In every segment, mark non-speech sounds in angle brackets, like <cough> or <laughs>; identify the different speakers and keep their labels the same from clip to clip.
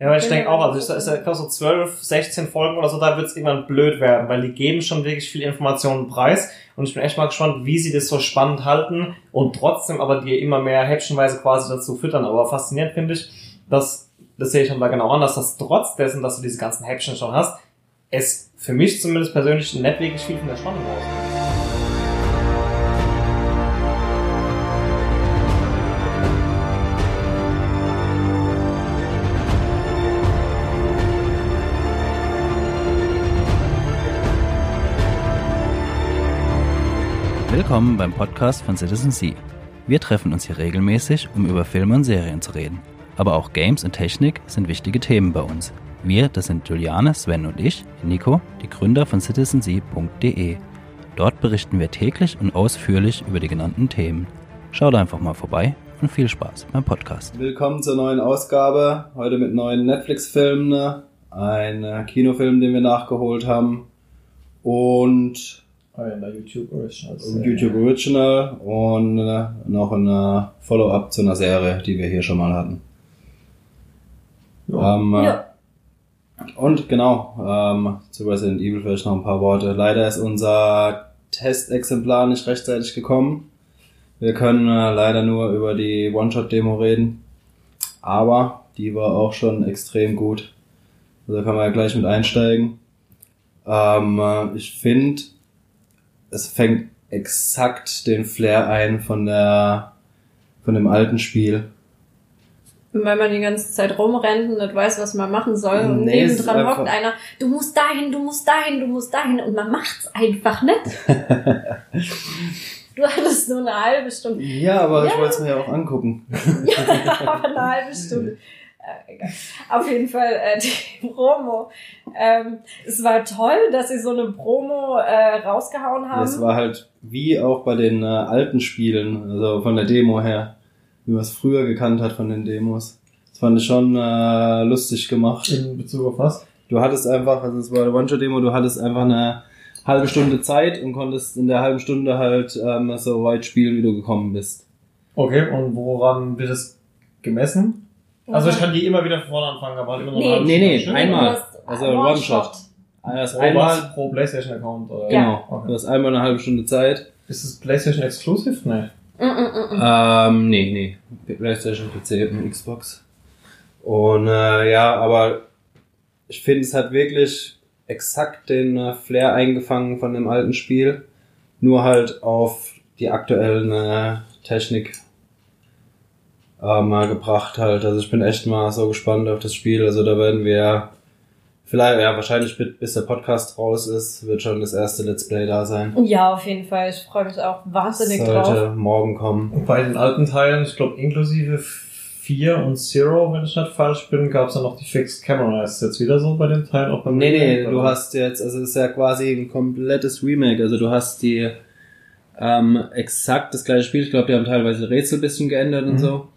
Speaker 1: Ja, aber ich denke auch, also ich, ich glaube so 12, 16 Folgen oder so, da wird es irgendwann blöd werden, weil die geben schon wirklich viel Informationen preis und ich bin echt mal gespannt, wie sie das so spannend halten und trotzdem aber dir immer mehr häppchenweise quasi dazu füttern. Aber faszinierend finde ich, dass, das sehe ich schon da genau an, dass das trotz dessen, dass du diese ganzen Häppchen schon hast, es für mich zumindest persönlich nicht wirklich viel von der Spannung rauskommt.
Speaker 2: Willkommen beim Podcast von Citizen Sea. Wir treffen uns hier regelmäßig, um über Filme und Serien zu reden. Aber auch Games und Technik sind wichtige Themen bei uns. Wir, das sind Juliane, Sven und ich, Nico, die Gründer von citizensea.de. Dort berichten wir täglich und ausführlich über die genannten Themen. Schaut einfach mal vorbei und viel Spaß beim Podcast.
Speaker 3: Willkommen zur neuen Ausgabe. Heute mit neuen Netflix-Filmen. Ein Kinofilm, den wir nachgeholt haben. Und
Speaker 1: Oh ja, in der YouTube Original.
Speaker 3: YouTube Original und äh, noch ein Follow-up zu einer Serie, die wir hier schon mal hatten.
Speaker 1: Ja.
Speaker 3: Ähm, äh,
Speaker 4: Ja.
Speaker 3: Und genau, ähm, zu Resident Evil vielleicht noch ein paar Worte. Leider ist unser Testexemplar nicht rechtzeitig gekommen. Wir können äh, leider nur über die One-Shot-Demo reden. Aber die war auch schon extrem gut. Also da kann man ja gleich mit einsteigen. Ähm, äh, ich finde, es fängt exakt den Flair ein von der von dem alten Spiel.
Speaker 4: Weil man die ganze Zeit rumrennt und nicht weiß, was man machen soll. Und
Speaker 3: Nee,
Speaker 4: nebendran hockt einer, du musst dahin, du musst dahin, du musst dahin. Und man macht's einfach nicht. <laughs> du hattest nur eine halbe Stunde.
Speaker 3: Ja, aber ich
Speaker 4: Ja.
Speaker 3: wollte es mir ja auch angucken. <laughs>
Speaker 4: Ja, aber eine halbe Stunde. <laughs> Äh, egal. Auf jeden Fall äh, <laughs> die Promo. Ähm, es war toll, dass sie so eine Promo äh, rausgehauen haben.
Speaker 3: Es war halt wie auch bei den äh, alten Spielen, also von der Demo her, wie man es früher gekannt hat von den Demos. Das fand ich schon äh, lustig gemacht.
Speaker 1: In Bezug auf was?
Speaker 3: Du hattest einfach, also es war eine One-Shot-Demo, du hattest einfach eine halbe Stunde Zeit und konntest in der halben Stunde halt ähm, so weit spielen, wie du gekommen bist.
Speaker 1: Okay, und woran wird es gemessen? Also ich kann die immer wieder von vorne anfangen, aber halt immer noch
Speaker 4: Nee.
Speaker 1: eine
Speaker 3: Nee, nee,
Speaker 1: Stunde.
Speaker 3: einmal. Also
Speaker 4: One-Shot.
Speaker 1: Pro,
Speaker 3: einmal,
Speaker 1: was? pro PlayStation-Account. oder?
Speaker 4: Ja.
Speaker 3: genau,
Speaker 1: Okay.
Speaker 3: du hast einmal eine halbe Stunde Zeit.
Speaker 1: Ist es PlayStation Exclusive? Nee.
Speaker 4: Mm, mm, mm, mm.
Speaker 3: Ähm, nee, nee. PlayStation, PC und Xbox. Und äh, ja, aber ich finde, es hat wirklich exakt den äh, Flair eingefangen von dem alten Spiel. Nur halt auf die aktuellen äh, Technik äh, mal gebracht halt. Also ich bin echt mal so gespannt auf das Spiel. Also da werden wir vielleicht, ja, wahrscheinlich bis der Podcast raus ist, wird schon das erste Let's Play da sein.
Speaker 4: Ja, auf jeden Fall. Ich freue mich auch wahnsinnig drauf.
Speaker 3: Sollte morgen kommen.
Speaker 1: Und bei den alten Teilen, ich glaube inklusive 4 und Zero, wenn ich nicht falsch bin, gab es dann noch die Fixed Camera. Ist das jetzt wieder so bei den Teilen auch beim
Speaker 3: Nee, nee,
Speaker 1: Remake,
Speaker 3: du
Speaker 1: oder?
Speaker 3: hast jetzt, also es ist ja quasi ein komplettes Remake. Also du hast die ähm, exakt das gleiche Spiel. Ich glaube, die haben teilweise Rätsel ein bisschen geändert und
Speaker 1: Mhm.
Speaker 3: so.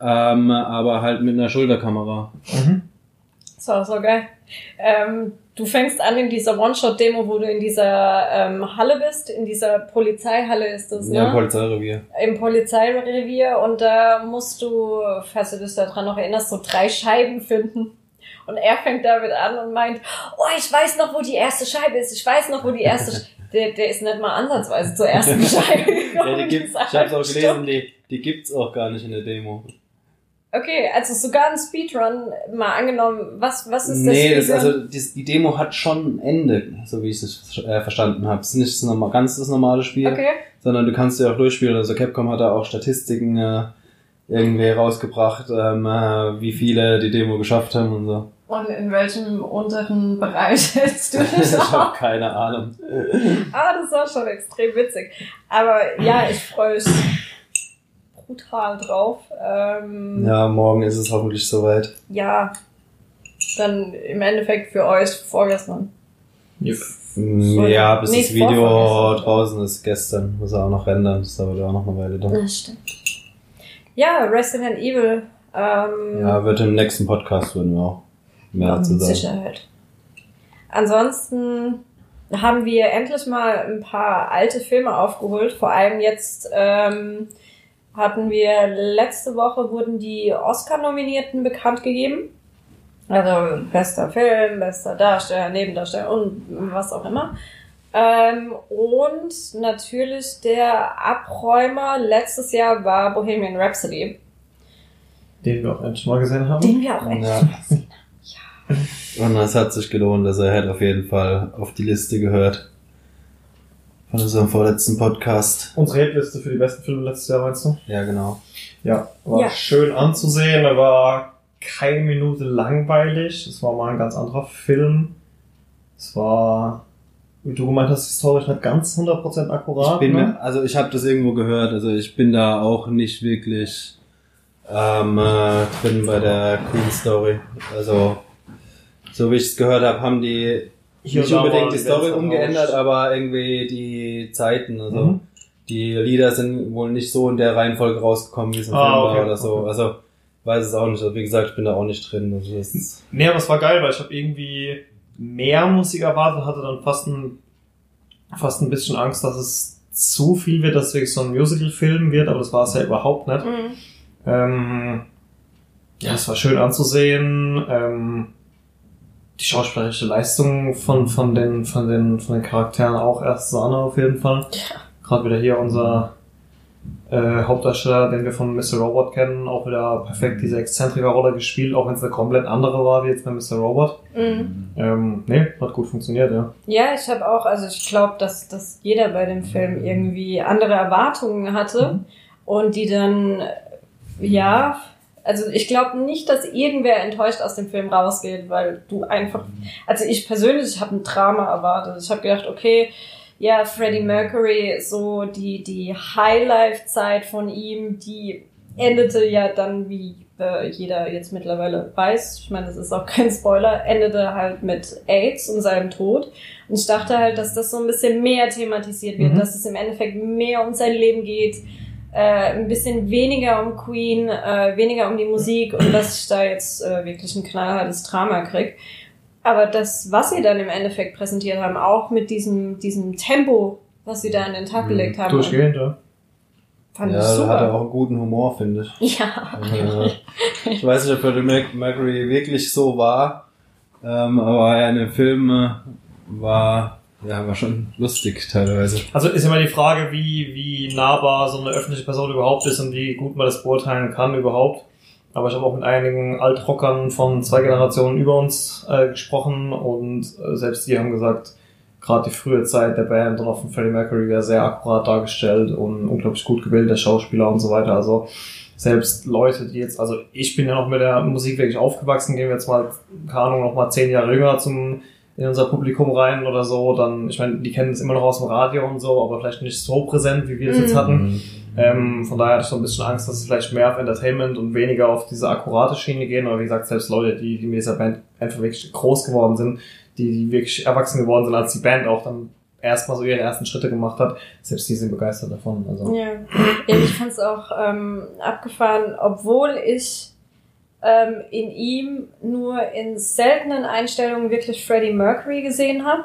Speaker 3: Ähm, aber halt mit einer Schulterkamera.
Speaker 1: Mhm.
Speaker 4: So, so geil. Ähm, du fängst an in dieser One-Shot-Demo, wo du in dieser ähm, Halle bist, in dieser Polizeihalle ist das, ne?
Speaker 3: Ja, Polizeirevier.
Speaker 4: Im Polizeirevier und da musst du, falls du dich daran noch erinnerst, so drei Scheiben finden. Und er fängt damit an und meint, oh, ich weiß noch, wo die erste Scheibe ist. Ich weiß noch, wo die erste Sch <laughs> der, der ist nicht mal ansatzweise zur ersten Scheibe <laughs> gekommen.
Speaker 3: Ja, die gibt's, ich hab's auch gelesen, die, die gibt's auch gar nicht in der Demo.
Speaker 4: Okay, also sogar ein Speedrun, mal angenommen, was, was ist das?
Speaker 3: Nee, das, also die, die Demo hat schon ein Ende, so wie ich es äh, verstanden habe. Es ist nicht das norma- ganz das normale Spiel.
Speaker 4: Okay.
Speaker 3: sondern du kannst ja auch durchspielen. Also Capcom hat da auch Statistiken äh, irgendwie rausgebracht, ähm, äh, wie viele die Demo geschafft haben und so.
Speaker 4: Und in welchem unteren Bereich <laughs> hältst du <laughs>
Speaker 3: ich
Speaker 4: dich auf?
Speaker 3: habe keine Ahnung.
Speaker 4: Ah, das war schon extrem witzig. Aber ja, ich freue mich brutal drauf. Ähm,
Speaker 3: Ja, morgen ist es hoffentlich soweit.
Speaker 4: ja, dann im Endeffekt für euch vorgestern.
Speaker 1: Yep.
Speaker 3: Mm, Ja, bis
Speaker 4: Nee,
Speaker 3: das Video draußen ist gestern. Muss er auch noch rendern. Das dauert ja auch noch eine Weile dann.
Speaker 4: Das stimmt. Ja, Resident Evil. Ähm,
Speaker 3: Ja, wird im nächsten Podcast würden wir auch mehr
Speaker 4: Ja,
Speaker 3: dazu
Speaker 4: mit
Speaker 3: sagen.
Speaker 4: Sicherheit. Ansonsten haben wir endlich mal ein paar alte Filme aufgeholt. Vor allem jetzt ähm, hatten wir letzte Woche wurden die Oscar-Nominierten bekannt gegeben. Also bester Film, bester Darsteller, Nebendarsteller und was auch immer. Ähm, und natürlich der Abräumer letztes Jahr war Bohemian Rhapsody,
Speaker 1: Den wir auch endlich mal gesehen haben.
Speaker 4: den wir auch echt
Speaker 3: Ja. Und es hat sich gelohnt, also er hat auf jeden Fall auf die Liste gehört. Von unserem vorletzten Podcast.
Speaker 1: Unsere Hitliste für die besten Filme letztes Jahr, meinst du?
Speaker 3: Ja, genau.
Speaker 1: Ja, war
Speaker 4: Ja.
Speaker 1: schön anzusehen. Er war keine Minute langweilig. Es war mal ein ganz anderer Film. Es war, wie du gemeint hast, historisch nicht ganz 100% akkurat.
Speaker 3: Ich bin,
Speaker 1: ne?
Speaker 3: also ich habe das irgendwo gehört, also ich bin da auch nicht wirklich ähm, äh, drin bei der Queen Story. Also so wie ich es gehört habe, haben die
Speaker 1: Hier
Speaker 3: nicht unbedingt die Story umgeändert, aber irgendwie die Zeiten. Also
Speaker 1: Mhm.
Speaker 3: die Lieder sind wohl nicht so in der Reihenfolge rausgekommen, wie es im
Speaker 1: Ah,
Speaker 3: Film
Speaker 1: okay,
Speaker 3: war oder so.
Speaker 1: okay.
Speaker 3: Also weiß es auch nicht. Also, wie gesagt, ich bin da auch nicht drin. Also, das ist,
Speaker 1: Nee, aber es war geil, weil ich habe irgendwie mehr Musik erwartet und hatte dann fast ein, fast ein bisschen Angst, dass es zu viel wird, dass es wirklich so ein Musical-Film wird, aber das war es ja überhaupt nicht.
Speaker 4: Mhm.
Speaker 1: Ähm, ja, es war schön anzusehen. Ähm, die schauspielerische Leistung von, von, den, von, den, von den Charakteren auch erst Sahne auf jeden Fall. Gerade wieder hier unser äh, Hauptdarsteller, den wir von Mr. Robot kennen, auch wieder perfekt diese Exzentriker-Rolle gespielt, auch wenn es eine komplett andere war wie jetzt bei Mr. Robot.
Speaker 4: Mhm.
Speaker 1: Ähm, nee, hat gut funktioniert, ja.
Speaker 4: Ja, ich habe auch, also ich glaube, dass, dass jeder bei dem Film irgendwie andere Erwartungen hatte und die dann, ja, also ich glaube nicht, dass irgendwer enttäuscht aus dem Film rausgeht, weil du einfach, also ich persönlich habe ein Drama erwartet. Ich habe gedacht, okay, ja, Freddie Mercury, so die, die Highlife-Zeit von ihm, die endete ja dann, wie äh, jeder jetzt mittlerweile weiß, ich meine, das ist auch kein Spoiler, endete halt mit AIDS und seinem Tod. Und ich dachte halt, dass das so ein bisschen mehr thematisiert wird,
Speaker 1: Mhm.
Speaker 4: dass es im Endeffekt mehr um sein Leben geht, äh, ein bisschen weniger um Queen, äh, weniger um die Musik und dass ich da jetzt äh, wirklich ein knallhartes Drama krieg. Aber das, was sie dann im Endeffekt präsentiert haben, auch mit diesem, diesem Tempo, was sie da an den Tag
Speaker 3: Mhm.
Speaker 4: gelegt haben,
Speaker 1: Durchgehend, ja.
Speaker 4: fand
Speaker 3: ja,
Speaker 4: ich
Speaker 3: da hat er
Speaker 4: super.
Speaker 3: auch einen guten Humor, finde ich. <laughs>
Speaker 4: Ja.
Speaker 3: Also, ich weiß nicht, ob Freddie Mercury wirklich so war, ähm, aber ja, in den Filmen war, ja, war schon lustig teilweise.
Speaker 1: Also ist immer die Frage, wie, wie nahbar so eine öffentliche Person überhaupt ist und wie gut man das beurteilen kann überhaupt. Aber ich habe auch mit einigen Altrockern von zwei Generationen über uns äh, gesprochen und äh, selbst die haben gesagt, gerade die frühe Zeit der Band und auch von Freddie Mercury wäre sehr akkurat dargestellt und unglaublich gut gebildeter Schauspieler und so weiter. Also selbst Leute, die jetzt, also ich bin ja noch mit der Musik wirklich aufgewachsen, gehen wir jetzt mal, keine Ahnung, noch mal zehn Jahre jünger zum in unser Publikum rein oder so, dann, ich meine, die kennen es immer noch aus dem Radio und so, aber vielleicht nicht so präsent, wie wir es jetzt
Speaker 4: Mhm.
Speaker 1: hatten. Ähm, von daher hatte ich so ein bisschen Angst, dass sie vielleicht mehr auf Entertainment und weniger auf diese akkurate Schiene gehen. Aber wie gesagt, selbst Leute, die, die mit dieser Band einfach wirklich groß geworden sind, die, die wirklich erwachsen geworden sind, als die Band auch dann erstmal so ihre ersten Schritte gemacht hat, selbst die sind begeistert davon. Also.
Speaker 4: Ja, ja ich fand's auch ähm, abgefahren, obwohl ich ähm, in ihm nur in seltenen Einstellungen wirklich Freddie Mercury gesehen habe.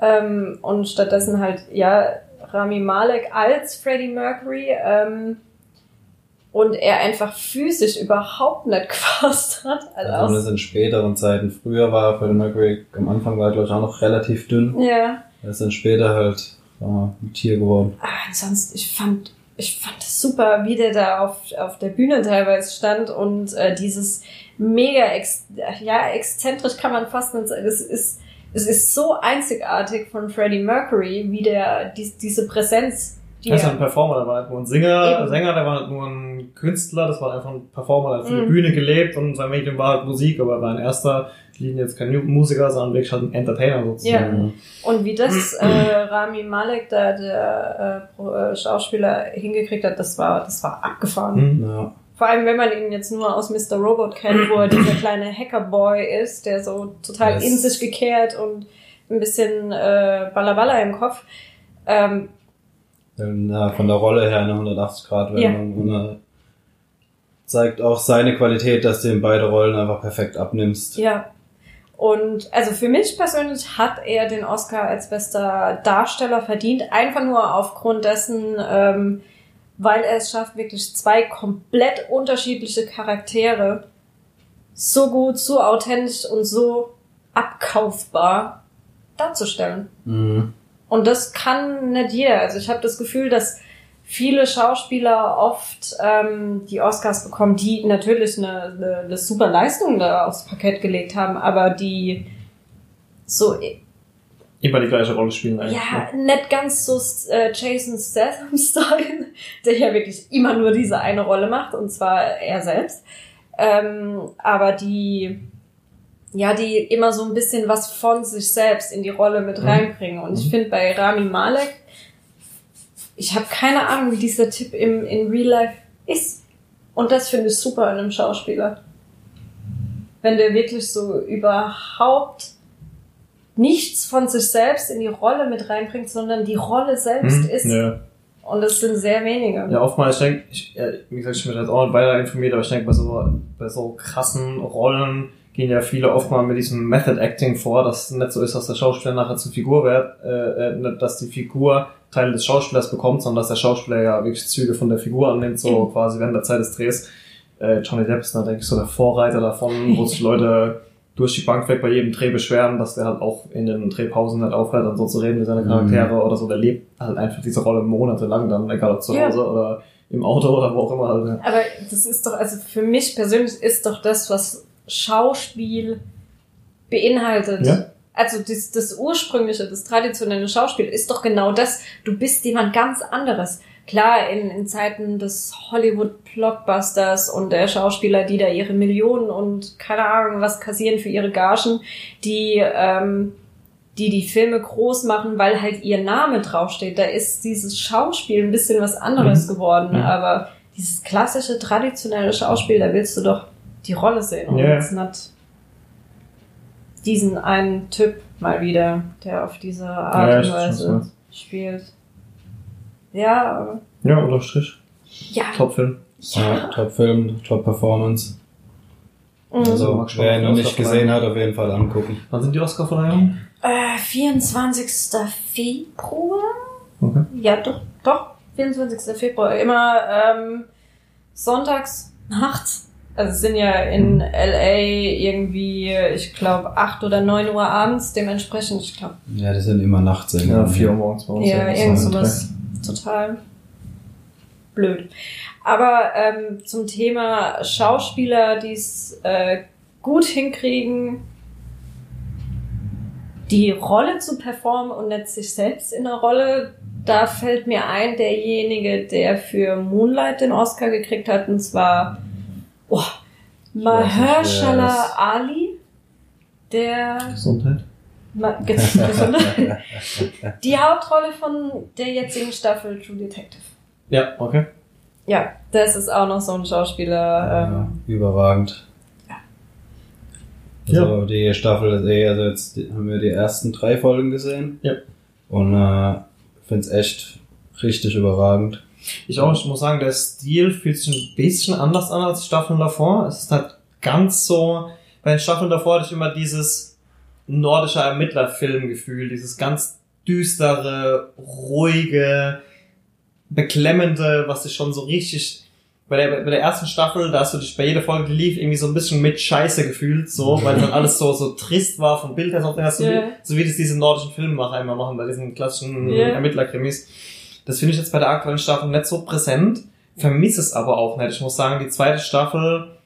Speaker 4: Ähm, und stattdessen halt, ja, Rami Malek als Freddie Mercury. Ähm, und er einfach physisch überhaupt nicht <laughs> gepasst hat.
Speaker 3: Also
Speaker 4: Also
Speaker 3: das in späteren Zeiten. Früher war Freddie Mercury, am Anfang war er, glaube ich, auch noch relativ dünn.
Speaker 4: ja.
Speaker 3: Er ist dann später halt mal, ein Tier geworden.
Speaker 4: Aber ansonsten, ich fand, ich fand es super, wie der da auf, auf der Bühne teilweise stand und äh, dieses mega, ex, ja, exzentrisch kann man fast nicht sagen. Es ist, es ist so einzigartig von Freddie Mercury, wie der, die, diese Präsenz, die
Speaker 1: Er ist ja
Speaker 4: er,
Speaker 1: ein Performer, der war nicht nur ein Singer,
Speaker 4: Eben.
Speaker 1: Sänger, der war nicht nur ein Künstler, das war einfach ein Performer, der hat für die
Speaker 4: Mhm.
Speaker 1: Bühne gelebt und sein Medium war halt Musik, aber er war in erster Linie jetzt kein Musiker, sondern wirklich halt ein Entertainer sozusagen.
Speaker 4: und wie das <clears throat> äh, Rami Malek, da der äh, äh, Schauspieler hingekriegt hat, das war, das war abgefahren.
Speaker 1: Mhm.
Speaker 3: Ja.
Speaker 4: Vor allem, wenn man ihn jetzt nur aus Mr. Robot kennt, wo er <clears throat> dieser kleine Hackerboy ist, der so total
Speaker 3: Yes.
Speaker 4: in sich gekehrt und ein bisschen äh, Ballaballa im Kopf. Ähm,
Speaker 3: Ja, von der Rolle her eine 180-Grad-Wendung. Und äh, zeigt auch seine Qualität, dass du in beide Rollen einfach perfekt abnimmst.
Speaker 4: ja. Und also für mich persönlich hat er den Oscar als bester Darsteller verdient, einfach nur aufgrund dessen, ähm, weil er es schafft, wirklich zwei komplett unterschiedliche Charaktere so gut, so authentisch und so abkaufbar darzustellen.
Speaker 3: Mhm.
Speaker 4: Und das kann nicht jeder. Also ich habe das Gefühl, dass viele Schauspieler oft ähm, die Oscars bekommen, die natürlich eine, eine, eine super Leistung da aufs Parkett gelegt haben, aber die so
Speaker 1: Immer die gleiche Rolle spielen eigentlich.
Speaker 4: ja nicht ganz so äh, Jason Statham Style, <laughs> der ja wirklich immer nur diese eine Rolle macht und zwar er selbst. Ähm, aber die ja, die immer so ein bisschen was von sich selbst in die Rolle mit
Speaker 1: Mhm.
Speaker 4: reinbringen. Und ich
Speaker 1: Mhm.
Speaker 4: finde bei Rami Malek, ich habe keine Ahnung, wie dieser Typ im, in Real Life ist. Und das finde ich super in einem Schauspieler. Wenn der wirklich so überhaupt nichts von sich selbst in die Rolle mit reinbringt, sondern die Rolle selbst
Speaker 1: Hm?
Speaker 4: ist.
Speaker 1: Ja.
Speaker 4: Und das sind sehr wenige.
Speaker 1: Ja, oftmals, ich denke, ich, wie gesagt, ich bin jetzt auch nicht weiter informiert, aber ich denke, bei so, bei so krassen Rollen gehen ja viele oftmals mit diesem Method Acting vor, dass es nicht so ist, dass der Schauspieler nachher zur Figur wird, äh, äh, dass die Figur Teile des Schauspielers bekommt, sondern dass der Schauspieler ja wirklich Züge von der Figur annimmt, so
Speaker 4: Mhm.
Speaker 1: quasi während der Zeit des Drehs. Äh, Johnny Depp ist da, denke ich, so der Vorreiter davon, wo sich <laughs> Leute durch die Bank weg bei jedem Dreh beschweren, dass der halt auch in den Drehpausen nicht aufhört, dann so zu reden mit seinen
Speaker 3: Mhm.
Speaker 1: Charaktere oder so. Der lebt halt einfach diese Rolle monatelang dann, egal ob zu
Speaker 4: Ja.
Speaker 1: Hause oder im Auto oder wo auch immer. Halt.
Speaker 4: Aber das ist doch, also für mich persönlich ist doch das, was Schauspiel beinhaltet.
Speaker 1: Ja.
Speaker 4: Also das, das ursprüngliche, das traditionelle Schauspiel ist doch genau das. Du bist jemand ganz anderes. Klar, in, in Zeiten des Hollywood-Blockbusters und der Schauspieler, die da ihre Millionen und keine Ahnung was kassieren für ihre Gagen, die ähm, die die Filme groß machen, weil halt ihr Name draufsteht. Da ist dieses Schauspiel ein bisschen was anderes
Speaker 1: Mhm.
Speaker 4: geworden.
Speaker 1: Mhm.
Speaker 4: Aber dieses klassische, traditionelle Schauspiel, da willst du doch die Rolle sehen und
Speaker 1: Ja.
Speaker 4: jetzt nicht diesen einen Typ mal wieder, der auf diese Art
Speaker 1: Ja,
Speaker 4: und Weise spielt. Ja,
Speaker 1: Ja, unterstrich.
Speaker 4: ja,
Speaker 1: Top-Film.
Speaker 3: Ja, Top-Film, Top-Performance.
Speaker 4: Mhm.
Speaker 3: Also, wer ihn noch nicht gesehen hat, auf jeden Fall angucken.
Speaker 1: Wann sind die Oscar-Verleihungen?
Speaker 4: Äh, 24. Februar?
Speaker 1: Okay.
Speaker 4: Ja, doch, doch, 24. Februar. Immer ähm, sonntags nachts. Also es sind ja in LA irgendwie, ich glaube, 8 oder 9 Uhr abends, dementsprechend, ich glaube,
Speaker 3: Ja, das sind immer Nachtsendungen.
Speaker 1: Ja, 4 Uhr morgens bei uns.
Speaker 4: ja, irgend
Speaker 1: ein
Speaker 4: sowas total blöd. Aber ähm, zum Thema Schauspieler, die es äh, gut hinkriegen, die Rolle zu performen und nicht sich selbst in der Rolle, da fällt mir ein, derjenige, der für Moonlight den Oscar gekriegt hat, und zwar oh, Mahershala Ali, der.
Speaker 1: Gesundheit.
Speaker 4: Ma- Ge- <laughs> Gesundheit. Die Hauptrolle von der jetzigen Staffel True Detective.
Speaker 1: Ja, okay.
Speaker 4: Ja, das ist auch noch so ein Schauspieler.
Speaker 3: Ja,
Speaker 4: Ähm,
Speaker 3: überragend. Also die Staffel ist eh, also jetzt haben wir die ersten drei Folgen gesehen.
Speaker 1: Ja.
Speaker 3: Und äh, finde es echt richtig überragend.
Speaker 1: Ich auch, ich muss sagen, der Stil fühlt sich ein bisschen anders an als die Staffeln davor. Es ist halt ganz so, bei den Staffeln davor hatte ich immer dieses nordische Ermittlerfilmgefühl, dieses ganz düstere, ruhige, beklemmende, was dich schon so richtig bei der, bei der ersten Staffel, da hast du dich bei jeder Folge, die lief, irgendwie so ein bisschen mit Scheiße gefühlt, so, weil dann alles so, so trist war vom Bild her, so, du
Speaker 4: Ja.
Speaker 1: wie, so wie das diese nordischen Filmemacher immer machen, bei diesen klassischen
Speaker 4: Ja.
Speaker 1: Ermittlerkrimis. Das finde ich jetzt bei der aktuellen Staffel nicht so präsent, vermisse es aber auch nicht. Ich muss sagen, die zweite Staffel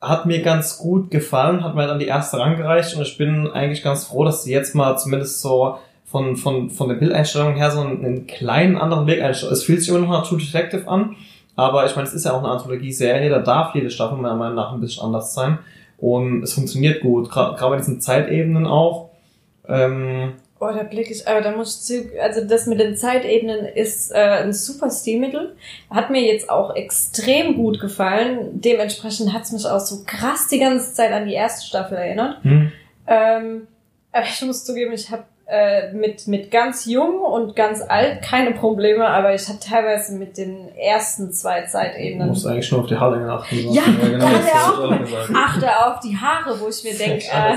Speaker 1: hat mir ganz gut gefallen, hat mir dann die erste rangereicht und ich bin eigentlich ganz froh, dass sie jetzt mal zumindest so von, von, von der Bildeinstellung her so einen, einen kleinen anderen Weg einstellen. Es fühlt sich immer noch nach True Detective an, aber ich meine, es ist ja auch eine Anthologie-Serie, da darf jede Staffel meiner Meinung nach ein bisschen anders sein und es funktioniert gut, gerade bei diesen Zeitebenen auch. Ähm,
Speaker 4: oh, da blick ich, aber da muss ich zu, also das mit den Zeitebenen ist äh, ein super Stilmittel. Hat mir jetzt auch extrem gut gefallen. Dementsprechend hat es mich auch so krass die ganze Zeit an die erste Staffel erinnert.
Speaker 1: hm.
Speaker 4: Ähm, aber ich muss zugeben, ich habe äh, mit, mit ganz jung und ganz alt keine Probleme, aber ich habe teilweise mit den ersten zwei
Speaker 1: Du
Speaker 4: Zeitebenen.
Speaker 1: musst eigentlich nur auf die Haarlänge achten.
Speaker 4: Ja,
Speaker 3: genau,
Speaker 4: er. Achte auf die Haare, wo ich mir denke, äh,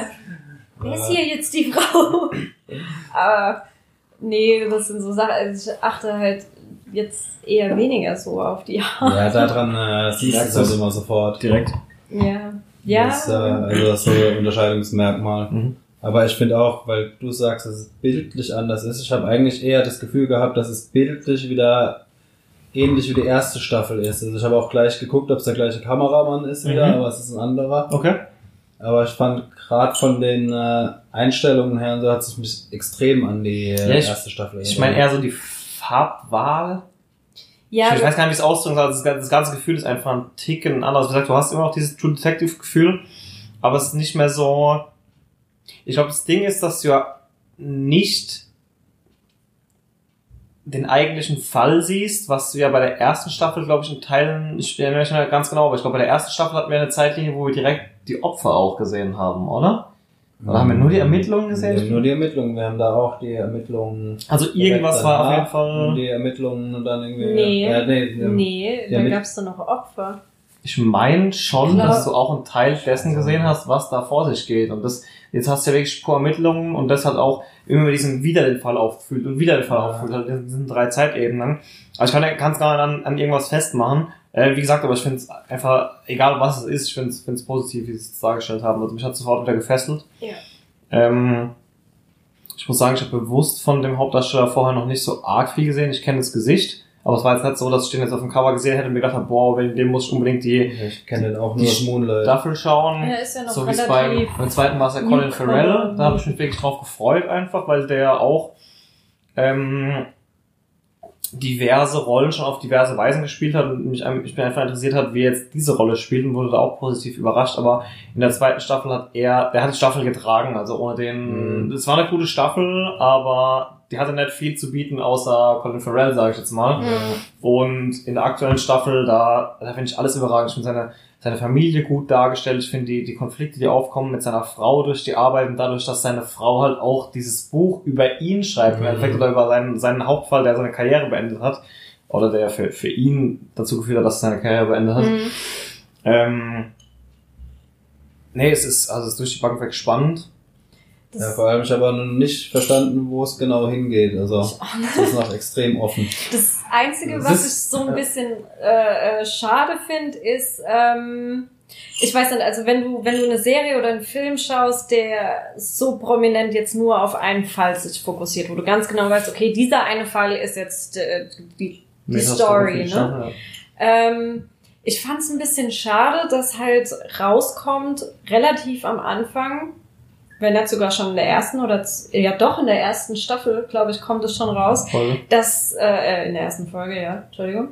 Speaker 4: wer ist hier jetzt die Frau? aber <laughs> nee, das sind so Sachen, also ich achte halt jetzt eher weniger so auf die Haare.
Speaker 3: Ja, daran äh, siehst du es halt immer sofort.
Speaker 1: Direkt.
Speaker 4: Ja. Ja.
Speaker 3: Das, äh, also das ist so ein Unterscheidungsmerkmal.
Speaker 1: Mhm.
Speaker 3: Aber ich finde auch, weil du sagst, dass es bildlich anders ist, ich habe eigentlich eher das Gefühl gehabt, dass es bildlich wieder ähnlich wie die erste Staffel ist. Also ich habe auch gleich geguckt, ob es der gleiche Kameramann ist wieder,
Speaker 1: Mhm.
Speaker 3: aber es ist ein anderer.
Speaker 1: Okay.
Speaker 3: Aber ich fand gerade von den äh, Einstellungen her, so hat es mich extrem an die äh,
Speaker 1: Ja, ich-
Speaker 3: erste Staffel
Speaker 1: Ich meine eher so die Farbwahl.
Speaker 4: Ja,
Speaker 1: ich weiß gar nicht, wie es ausdrücken soll. Das, das ganze Gefühl ist einfach ein Ticken anders. Wie gesagt, du hast immer noch dieses True Detective Gefühl, aber es ist nicht mehr so. Ich glaube, das Ding ist, dass du ja nicht den eigentlichen Fall siehst, was du ja bei der ersten Staffel, glaube ich, in Teilen, ich erinnere mich nicht ganz genau, aber ich glaube, bei der ersten Staffel hatten wir eine Zeitlinie, wo wir direkt die Opfer auch gesehen haben, oder? Oder haben wir nur die Ermittlungen gesehen?
Speaker 3: Wir haben nur die Ermittlungen, wir haben da auch die Ermittlungen.
Speaker 1: Also irgendwas war auf jeden Fall.
Speaker 3: Die Ermittlungen und dann irgendwie.
Speaker 4: Nee.
Speaker 3: Äh, nee,
Speaker 4: nee,
Speaker 3: Ja,
Speaker 4: da
Speaker 3: mit-
Speaker 4: gab's doch noch Opfer.
Speaker 1: Ich meine schon,
Speaker 4: Klar.
Speaker 1: dass du auch einen Teil dessen gesehen hast, was da vor sich geht. Und das, jetzt hast du ja wirklich pure Ermittlungen und das hat auch immer mit diesem wieder den Fall aufgefühlt und wieder den Fall
Speaker 3: Ja.
Speaker 1: aufgefühlt. Also das sind drei Zeitebenen. Also ich kann es gar nicht an, an irgendwas festmachen. Äh, wie gesagt, aber ich finde es einfach, egal was es ist, ich finde es positiv, wie sie es dargestellt haben. Also mich hat sofort wieder gefesselt.
Speaker 4: Ja.
Speaker 1: Ähm, ich muss sagen, ich habe bewusst von dem Hauptdarsteller vorher noch nicht so arg viel gesehen. Ich kenne das Gesicht, aber es war jetzt nicht so, dass ich den jetzt auf dem Cover gesehen hätte und mir gedacht habe, boah, wegen dem muss ich unbedingt die
Speaker 3: Ich kenne den auch
Speaker 1: Die
Speaker 3: nur Moonlight.
Speaker 1: Staffel schauen.
Speaker 4: Er ist ja noch
Speaker 1: so wie es beim, beim zweiten war es ja Colin. Farrell. Da habe ich mich wirklich drauf gefreut einfach, weil der auch ähm, diverse Rollen schon auf diverse Weisen gespielt hat und mich, ich bin einfach interessiert hat, wie er jetzt diese Rolle spielt und wurde da auch positiv überrascht. Aber in der zweiten Staffel hat er, der hat die Staffel getragen, also ohne den,
Speaker 3: Mhm.
Speaker 1: es war eine gute Staffel, aber die hatte nicht viel zu bieten, außer Colin Farrell, sage ich jetzt mal.
Speaker 4: Mhm.
Speaker 1: Und in der aktuellen Staffel, da, da finde ich alles überragend. Ich finde seine, seine Familie gut dargestellt. Ich finde die, die Konflikte, die aufkommen mit seiner Frau durch die Arbeit und dadurch, dass seine Frau halt auch dieses Buch über ihn schreibt, im
Speaker 3: Mhm.
Speaker 1: Endeffekt oder über seinen, seinen Hauptfall, der seine Karriere beendet hat. Oder der für, für ihn dazu geführt hat, dass er seine Karriere beendet hat.
Speaker 4: Mhm.
Speaker 1: Ähm, nee, es ist, also es ist durch die Bank weg spannend.
Speaker 4: Das,
Speaker 3: Ja, vor allem, ich habe aber noch nicht verstanden, wo es genau hingeht. Also, es ist noch extrem offen.
Speaker 4: das Einzige,
Speaker 1: Das
Speaker 4: was
Speaker 1: ist-
Speaker 4: ich so ein
Speaker 1: ja.
Speaker 4: bisschen äh, äh, schade finde, ist, ähm, ich weiß nicht, also wenn du, wenn du eine Serie oder einen Film schaust, der so prominent jetzt nur auf einen Fall sich fokussiert, wo du ganz genau weißt, okay, dieser eine Fall ist jetzt äh, die, die Story, ne? Ähm, ich fand es ein bisschen schade, dass halt rauskommt, relativ am Anfang, wenn nicht sogar schon in der ersten oder ja doch in der ersten Staffel, glaube ich, kommt es schon raus,
Speaker 1: Voll.
Speaker 4: dass äh, äh, in der ersten Folge, ja, Entschuldigung,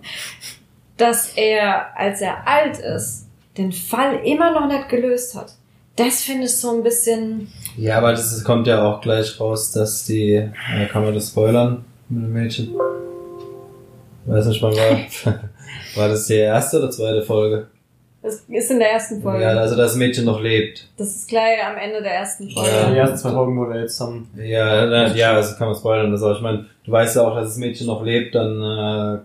Speaker 4: dass er, als er alt ist, den Fall immer noch nicht gelöst hat. Das finde ich so ein bisschen.
Speaker 3: Ja, aber das ist, kommt ja auch gleich raus, dass die, äh, kann man das spoilern mit dem Mädchen? Weiß nicht, wann war, <laughs> war das die erste oder zweite Folge?
Speaker 4: Das ist in der ersten Folge.
Speaker 3: Ja, also das Mädchen noch lebt.
Speaker 4: das ist gleich am Ende der ersten Folge.
Speaker 3: Ja.
Speaker 1: Die ersten zwei Folgen, wo wir jetzt haben.
Speaker 3: Ja, na, ja, also kann man spoilern. Das auch. Ich meine, du weißt ja auch, dass das Mädchen noch lebt, dann äh,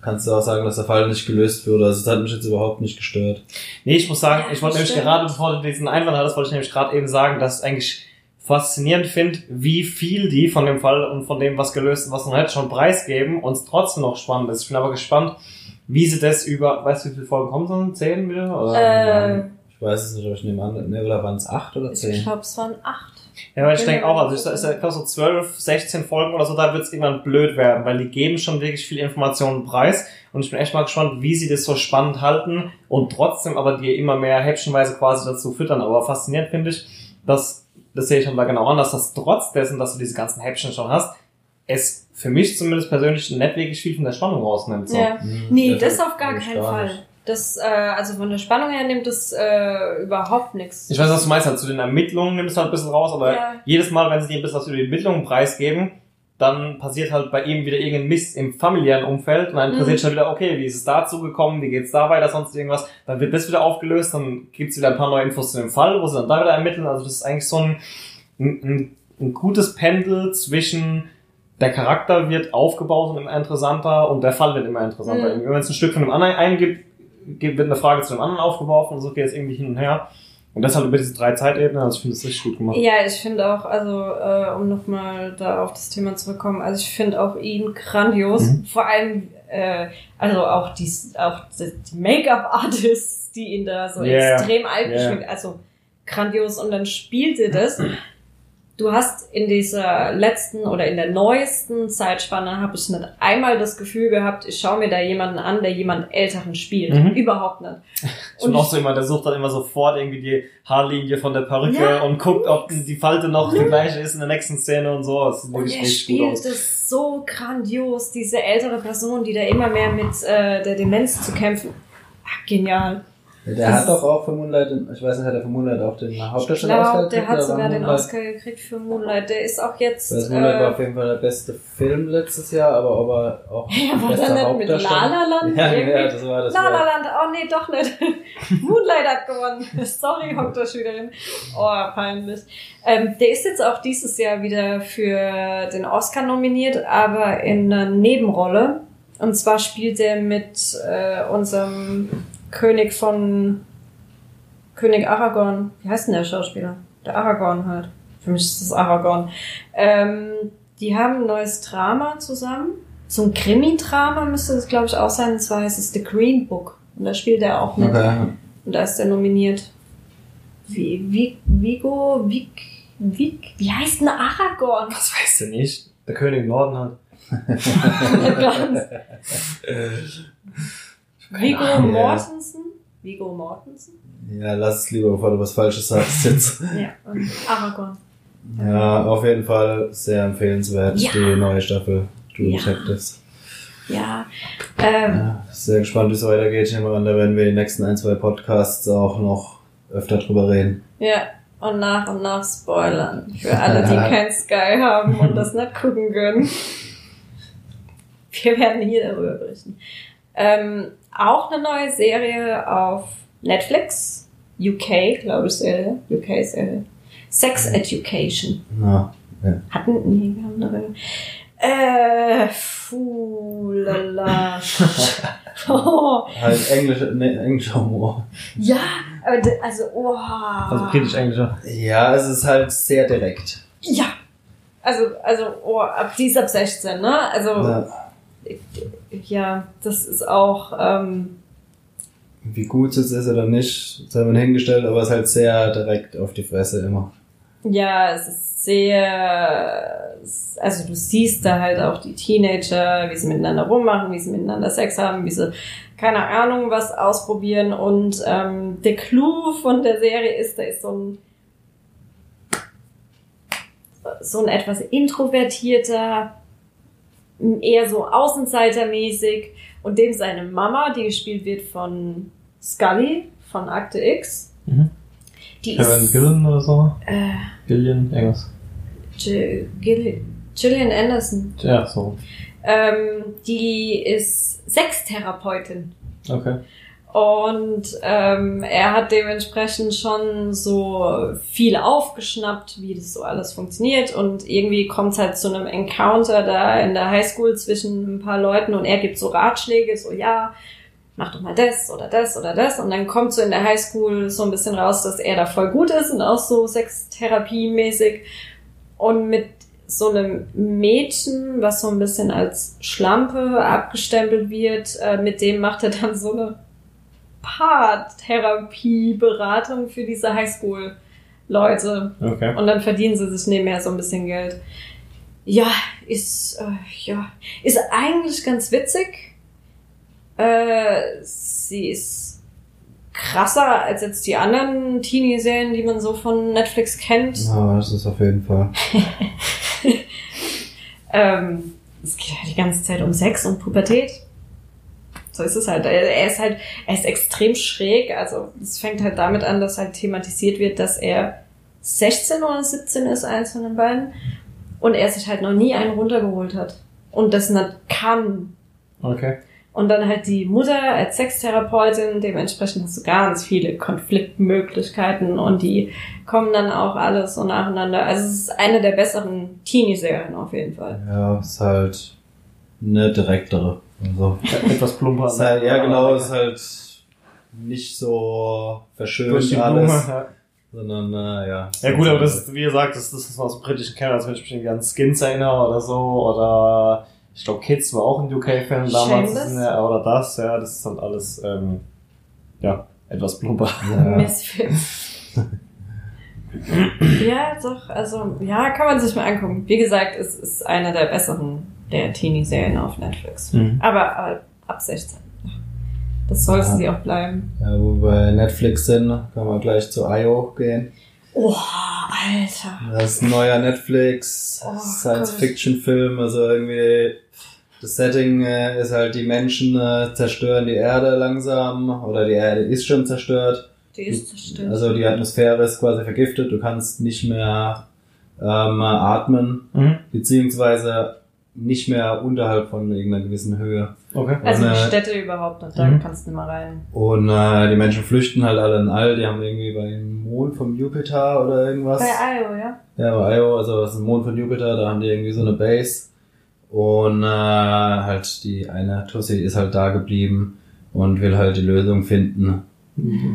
Speaker 3: kannst du auch sagen, dass der Fall nicht gelöst wurde. Also es hat mich jetzt überhaupt nicht gestört.
Speaker 1: Nee, ich muss sagen,
Speaker 4: Ja,
Speaker 1: ich wollte
Speaker 4: das
Speaker 1: nämlich gerade, bevor du diesen Einwand hattest, wollte ich nämlich gerade eben sagen, dass ich eigentlich faszinierend finde, wie viel die von dem Fall und von dem, was gelöst ist, was noch nicht schon preisgeben und es trotzdem noch spannend ist. Ich bin aber gespannt, wie sie das über, weißt du, wie viele Folgen kommen sollen? Zehn wieder? Oder?
Speaker 4: Äh,
Speaker 3: Ich weiß es nicht, aber ich nehme an, ne, oder waren es acht oder
Speaker 4: ich
Speaker 3: zehn?
Speaker 4: glaube, es waren acht.
Speaker 1: Ja, weil ich denke auch, also ich, ist
Speaker 4: sicher.
Speaker 1: ja glaube so 12, 16 Folgen oder so, da wird es irgendwann blöd werden, weil die geben schon wirklich viel Informationen preis und ich bin echt mal gespannt, wie sie das so spannend halten und trotzdem aber dir immer mehr häppchenweise quasi dazu füttern. Aber faszinierend finde ich, dass, das sehe ich dann da genau an, dass das trotz dessen, dass du diese ganzen Häppchen schon hast, es für mich zumindest persönlich nicht wirklich viel von der Spannung rausnimmt. So.
Speaker 4: Ja.
Speaker 3: Hm,
Speaker 4: Nee,
Speaker 3: ja,
Speaker 4: das auf gar keinen
Speaker 3: gar
Speaker 4: Fall.
Speaker 3: nicht.
Speaker 4: Das, äh, also von der Spannung her nimmt es äh, überhaupt nichts.
Speaker 1: Ich weiß, was du meinst, halt zu den Ermittlungen nimmst du halt ein bisschen raus, aber
Speaker 4: Ja.
Speaker 1: jedes Mal, wenn sie dir ein bisschen was über die Ermittlungen preisgeben, dann passiert halt bei ihm wieder irgendein Mist im familiären Umfeld und dann
Speaker 4: Mhm.
Speaker 1: interessiert schon wieder, okay, wie ist es dazu gekommen, wie geht's da weiter, sonst irgendwas, dann wird das wieder aufgelöst, dann gibt's wieder ein paar neue Infos zu dem Fall, wo sie dann da wieder ermitteln, also das ist eigentlich so ein, ein, ein, ein gutes Pendel zwischen der Charakter wird aufgebaut und immer interessanter und der Fall wird immer interessanter.
Speaker 4: Mhm.
Speaker 1: Wenn es ein Stück von dem anderen eingibt, gibt- wird eine Frage zu dem anderen aufgeworfen und so geht es irgendwie hin und her. Und das halt über diese drei Zeitebenen, also ich finde das richtig gut gemacht.
Speaker 4: Ja, ich finde auch, also äh, um nochmal da auf das Thema zurückzukommen, also ich finde auch ihn grandios.
Speaker 1: Mhm.
Speaker 4: Vor allem, äh, also auch die, auch die Make-up-Artists, die ihn da so
Speaker 1: Yeah,
Speaker 4: extrem alt
Speaker 1: yeah.
Speaker 4: also grandios und dann spielte das. Du hast in dieser letzten oder in der neuesten Zeitspanne habe ich nicht einmal das Gefühl gehabt, ich schaue mir da jemanden an, der jemanden Älteren spielt.
Speaker 1: Mhm.
Speaker 4: Überhaupt nicht. <laughs>
Speaker 1: Ich bin
Speaker 4: Und
Speaker 1: auch so jemand, der sucht dann immer sofort irgendwie die Haarlinie von der Perücke
Speaker 4: Ja,
Speaker 1: und guckt, ob die Falte noch die gleiche ist in der nächsten Szene und so. Das sieht
Speaker 4: Und er spielt es so grandios, diese ältere Person, die da immer mehr mit äh, der Demenz zu kämpfen. Ach, genial.
Speaker 3: Der
Speaker 4: Das-
Speaker 3: hat doch auch für Moonlight, ich weiß nicht, hat er für Moonlight auch den Hauptdarsteller Oscar
Speaker 4: der
Speaker 3: gekriegt,
Speaker 4: hat
Speaker 3: oder
Speaker 4: sogar den
Speaker 3: Moonlight-
Speaker 4: Oscar gekriegt für Moonlight. Der ist auch jetzt.
Speaker 3: Das Moonlight war auf
Speaker 4: Äh,
Speaker 3: jeden Fall der beste Film letztes Jahr, aber ob er auch <laughs>
Speaker 4: ja, war
Speaker 3: bester
Speaker 4: der nicht mit La La Land?
Speaker 3: Ja, ja, das war das.
Speaker 4: La La Land, oh nee, doch nicht. <laughs> Moonlight hat gewonnen. <laughs> Sorry, Hauptdarstellerin. Oh, peinlich. Ähm, der ist jetzt auch dieses Jahr wieder für den Oscar nominiert, aber in einer Nebenrolle. Und zwar spielt er mit äh, unserem König von König Aragorn. Wie heißt denn der Schauspieler? Der Aragorn halt. Für mich ist das Aragorn. Ähm, die haben ein neues Drama zusammen. So ein Krimi-Drama müsste das, glaube ich, auch sein. Und zwar heißt es The Green Book. Und da spielt er auch mit.
Speaker 3: okay.
Speaker 4: Und da ist er nominiert. Wie, wie, Vigo, Vig, Vig, wie heißt denn Aragorn?
Speaker 1: Das weißt du nicht. Der König Norden <laughs> hat. <laughs>
Speaker 4: Vigo. Mortensen? Vigo Mortensen?
Speaker 3: Ja, lass es lieber, bevor du was Falsches sagst jetzt.
Speaker 4: Ja, und Aragorn.
Speaker 3: Ja, auf jeden Fall sehr empfehlenswert,
Speaker 4: Ja.
Speaker 3: die neue Staffel True
Speaker 4: Ja.
Speaker 3: Detectives.
Speaker 4: Ja, ähm,
Speaker 3: Ja, sehr gespannt, wie es weitergeht. Ich nehme an, da werden wir in den nächsten ein, zwei Podcasts auch noch öfter drüber reden.
Speaker 4: ja. Und nach und nach spoilern. Für alle, die <laughs> kein Sky haben und das nicht gucken können. Wir werden hier darüber berichten. Ähm, auch eine neue Serie auf Netflix. UK, glaube ich, Serie. UK-Serie. Sex Education.
Speaker 3: Na,
Speaker 4: Hatten, nee, wir haben eine, äh, fuhlala. <laughs> oh,
Speaker 3: halt englische, ne, englischer Humor.
Speaker 4: ja, aber, also, oh.
Speaker 1: Also britisch-englischer.
Speaker 3: Ja, es ist halt sehr direkt.
Speaker 4: Ja. Also, also, oh, ab, die ist ab 16, ne? Also, ja,
Speaker 3: Ja.
Speaker 4: das ist auch, ähm,
Speaker 3: Wie gut es ist oder nicht, das haben wir hingestellt, aber es ist halt sehr direkt auf die Fresse immer.
Speaker 4: ja, es ist sehr, also du siehst da halt auch die Teenager, wie sie miteinander rummachen, wie sie miteinander Sex haben, wie sie, keine Ahnung, was ausprobieren und ähm, der Clou von der Serie ist, da ist so ein so ein etwas introvertierter, eher so Außenseitermäßig und dem seine Mama, die gespielt wird von Scully von Akte X,
Speaker 1: Mhm.
Speaker 4: die
Speaker 1: Kevin
Speaker 4: ist
Speaker 1: Gillen oder so.
Speaker 4: äh,
Speaker 1: Gillian, irgendwas.
Speaker 4: Gi- Gill- Gillian Anderson.
Speaker 1: Ja, so.
Speaker 4: Ähm, die ist Sextherapeutin.
Speaker 1: Okay.
Speaker 4: Und ähm, er hat dementsprechend schon so viel aufgeschnappt, wie das so alles funktioniert. Und irgendwie kommt es halt zu einem Encounter da in der Highschool zwischen ein paar Leuten und er gibt so Ratschläge, so ja, mach doch mal das oder das oder das. Und dann kommt so in der Highschool so ein bisschen raus, dass er da voll gut ist und auch so Sextherapie-mäßig. Und mit so einem Mädchen, was so ein bisschen als Schlampe abgestempelt wird, äh, mit dem macht er dann so eine Paartherapie-Beratung für diese Highschool-Leute.
Speaker 1: Okay.
Speaker 4: Und dann verdienen sie sich nebenher so ein bisschen Geld. Ja, ist, äh, ja, ist eigentlich ganz witzig. Äh, sie ist krasser als jetzt die anderen Teenie-Serien, die man so von Netflix kennt.
Speaker 3: Ja, das ist auf jeden Fall. <laughs>
Speaker 4: Ähm, es geht halt die ganze Zeit um Sex und Pubertät. So ist es halt. Er ist halt, er ist extrem schräg. Also es fängt halt damit an, dass halt thematisiert wird, dass er 16 oder 17 ist, eins von den beiden. Und er sich halt noch nie einen runtergeholt hat. Und das nicht kann.
Speaker 1: Okay.
Speaker 4: Und dann halt die Mutter als Sextherapeutin, dementsprechend hast du ganz viele Konfliktmöglichkeiten und die kommen dann auch alles so nacheinander. Also es ist eine der besseren Teenie-Serien auf jeden Fall.
Speaker 3: Ja, ist halt eine direktere. Also,
Speaker 1: Etwas plumper.
Speaker 3: ist halt, ja, genau, ist halt nicht so verschönt alles,
Speaker 1: Ja.
Speaker 3: sondern, äh, ja.
Speaker 1: Ja gut, aber das ist, wie gesagt, das, das ist aus dem britischen Keller, als wenn ich mich an Skins erinnere oder so, oder Ich glaube, Kids war auch ein UK-Film damals. Ja, oder das, ja, das ist halt alles, ähm, ja, etwas plumper.
Speaker 4: Missfits. ja, <laughs> <laughs> doch, also, ja, kann man sich mal angucken. Wie gesagt, es ist eine der besseren der Teenie-Serien auf Netflix.
Speaker 1: Mhm.
Speaker 4: Aber äh, ab 16. Das soll
Speaker 3: Ja.
Speaker 4: sie auch bleiben.
Speaker 3: Ja, wo wir bei Netflix sind, können wir gleich zu IO gehen.
Speaker 4: Oh, Alter.
Speaker 3: Das ist ein neuer Netflix
Speaker 4: Oh
Speaker 3: Science-Fiction-Film. Also irgendwie das Setting äh, ist halt, die Menschen äh, zerstören die Erde langsam oder die Erde ist schon zerstört.
Speaker 4: Die ist zerstört.
Speaker 3: Also die Atmosphäre ist quasi vergiftet. Du kannst nicht mehr ähm, atmen
Speaker 1: Mhm.
Speaker 3: beziehungsweise nicht mehr unterhalb von irgendeiner gewissen Höhe.
Speaker 1: Okay.
Speaker 4: also die
Speaker 3: und, äh,
Speaker 4: Städte überhaupt nicht, da
Speaker 1: Mhm.
Speaker 4: kannst du nicht mehr rein.
Speaker 3: Und äh, die Menschen flüchten halt alle in All. Die haben irgendwie beim Mond vom Jupiter oder irgendwas.
Speaker 4: Bei Io, ja?
Speaker 3: Ja, bei Io, also das ist ein Mond von Jupiter, da haben die irgendwie so eine Base. Und äh, halt die eine Tussi ist halt da geblieben und will halt die Lösung finden.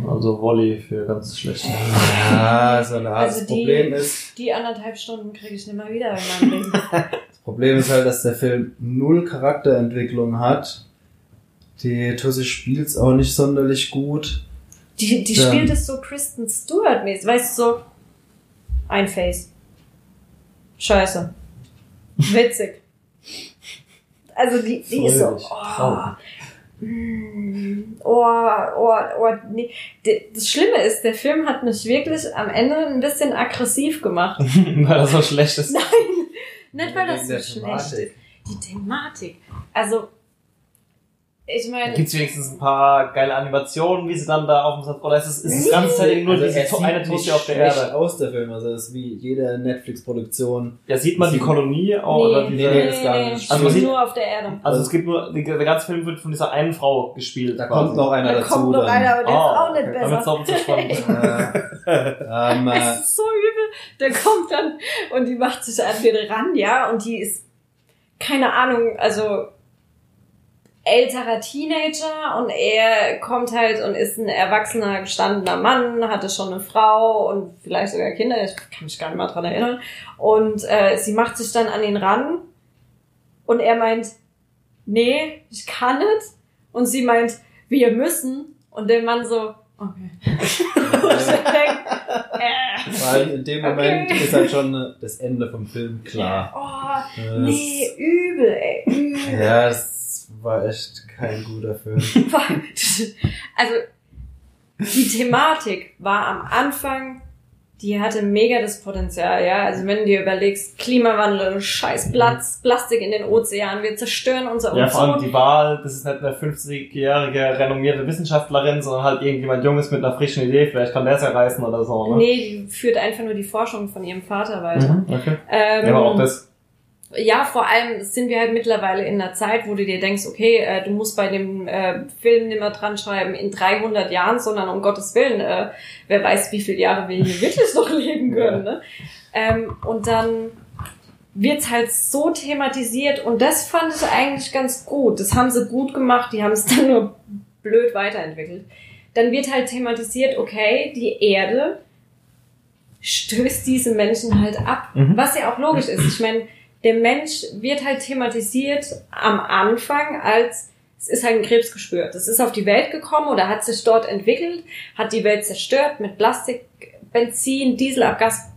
Speaker 1: Also Volley für ganz schlecht.
Speaker 3: Ja, so eine Art.
Speaker 4: Also
Speaker 3: das
Speaker 4: die-
Speaker 3: Problem ist,
Speaker 4: Die anderthalb Stunden kriege ich nicht mal wieder in meinem Leben. <laughs>
Speaker 3: Problem ist halt, dass der Film null Charakterentwicklung hat. Die Tussi spielt's auch nicht sonderlich gut.
Speaker 4: Die, die
Speaker 3: Ja.
Speaker 4: spielt es so Kristen Stewart-mäßig, weißt du, so ein Face. Scheiße. Witzig. Also die, die ist so, oh, mm, oh, oh, oh, nee. Das Schlimme ist, der Film hat mich wirklich am Ende ein bisschen aggressiv gemacht. <laughs>
Speaker 1: Weil das so schlecht ist.
Speaker 4: Nein, nicht weil das so schlecht ist. Die Thematik. Also, ich meine,
Speaker 1: Gibt es wenigstens ein paar geile Animationen, wie sie dann da auf dem Satz, oder ist es, ist es
Speaker 4: Nee.
Speaker 1: ganz Zeit nur
Speaker 3: Also
Speaker 1: diese to- eine
Speaker 3: nicht
Speaker 1: Tussi auf der Erde?
Speaker 3: aus, der Film. Also das ist wie jede Netflix-Produktion.
Speaker 1: Ja, sieht man die Kolonie auch, oder
Speaker 3: nee,
Speaker 1: diese,
Speaker 3: nee, das gar nicht.
Speaker 1: Also man sieht-
Speaker 4: nur auf der Erde.
Speaker 1: also es gibt nur, die, der ganze Film wird von dieser einen Frau gespielt.
Speaker 3: Da
Speaker 1: quasi.
Speaker 3: kommt noch einer
Speaker 4: Da
Speaker 3: dazu.
Speaker 4: kommt noch
Speaker 3: dann.
Speaker 4: einer und der ist
Speaker 1: Ah,
Speaker 4: auch nicht
Speaker 1: ist
Speaker 4: besser.
Speaker 1: auch so spannend. <laughs>
Speaker 3: Äh, ähm, äh,
Speaker 4: Es ist so übel. Der kommt dann und die macht sich an den ran, ja, und die ist, keine Ahnung, also älterer Teenager und er kommt halt und ist ein erwachsener, gestandener Mann, hatte schon eine Frau und vielleicht sogar Kinder, ich kann mich gar nicht mal dran erinnern. Und äh, sie macht sich dann an ihn ran und er meint, nee, ich kann nicht. Und sie meint, wir müssen. Und der Mann so, okay. <laughs> denk, äh,
Speaker 3: allem in dem
Speaker 4: Okay.
Speaker 3: Moment ist halt schon äh, das Ende vom Film klar.
Speaker 4: Oh,
Speaker 3: Das-
Speaker 4: nee, übel, ey, übel.
Speaker 3: Ja, es war echt kein guter Film. <laughs>
Speaker 4: Also, die Thematik war am Anfang, die hatte mega das Potenzial, ja. Also, wenn du dir überlegst, Klimawandel, scheiß Platz, Plastik in den Ozeanen, wir zerstören unser
Speaker 1: Ja, vor allem die Wahl, das ist nicht eine 50-jährige renommierte Wissenschaftlerin, sondern halt irgendjemand Junges mit einer frischen Idee, vielleicht kann der es ja reißen oder so, ne?
Speaker 4: Nee, die führt einfach nur die Forschung von ihrem Vater weiter.
Speaker 1: Mhm, okay.
Speaker 4: Ähm,
Speaker 1: Ja, aber auch das.
Speaker 4: Ja, vor allem sind wir halt mittlerweile in einer Zeit, wo du dir denkst, okay, äh, du musst bei dem äh, Film nicht mehr dran schreiben in 300 Jahren, sondern um Gottes Willen, äh, wer weiß, wie viele Jahre wir hier wirklich noch leben können. Ne? Ähm, und dann wird's halt so thematisiert und das fand ich eigentlich ganz gut. Das haben sie gut gemacht, die haben es <laughs> dann nur blöd weiterentwickelt. Dann wird halt thematisiert, okay, die Erde stößt diese Menschen halt ab.
Speaker 1: Mhm.
Speaker 4: Was ja auch logisch ist. Ich meine, der Mensch wird halt thematisiert am Anfang als es ist halt ein Krebsgeschwür. Das ist auf die Welt gekommen oder hat sich dort entwickelt, hat die Welt zerstört mit Plastik, Benzin, Dieselabgas,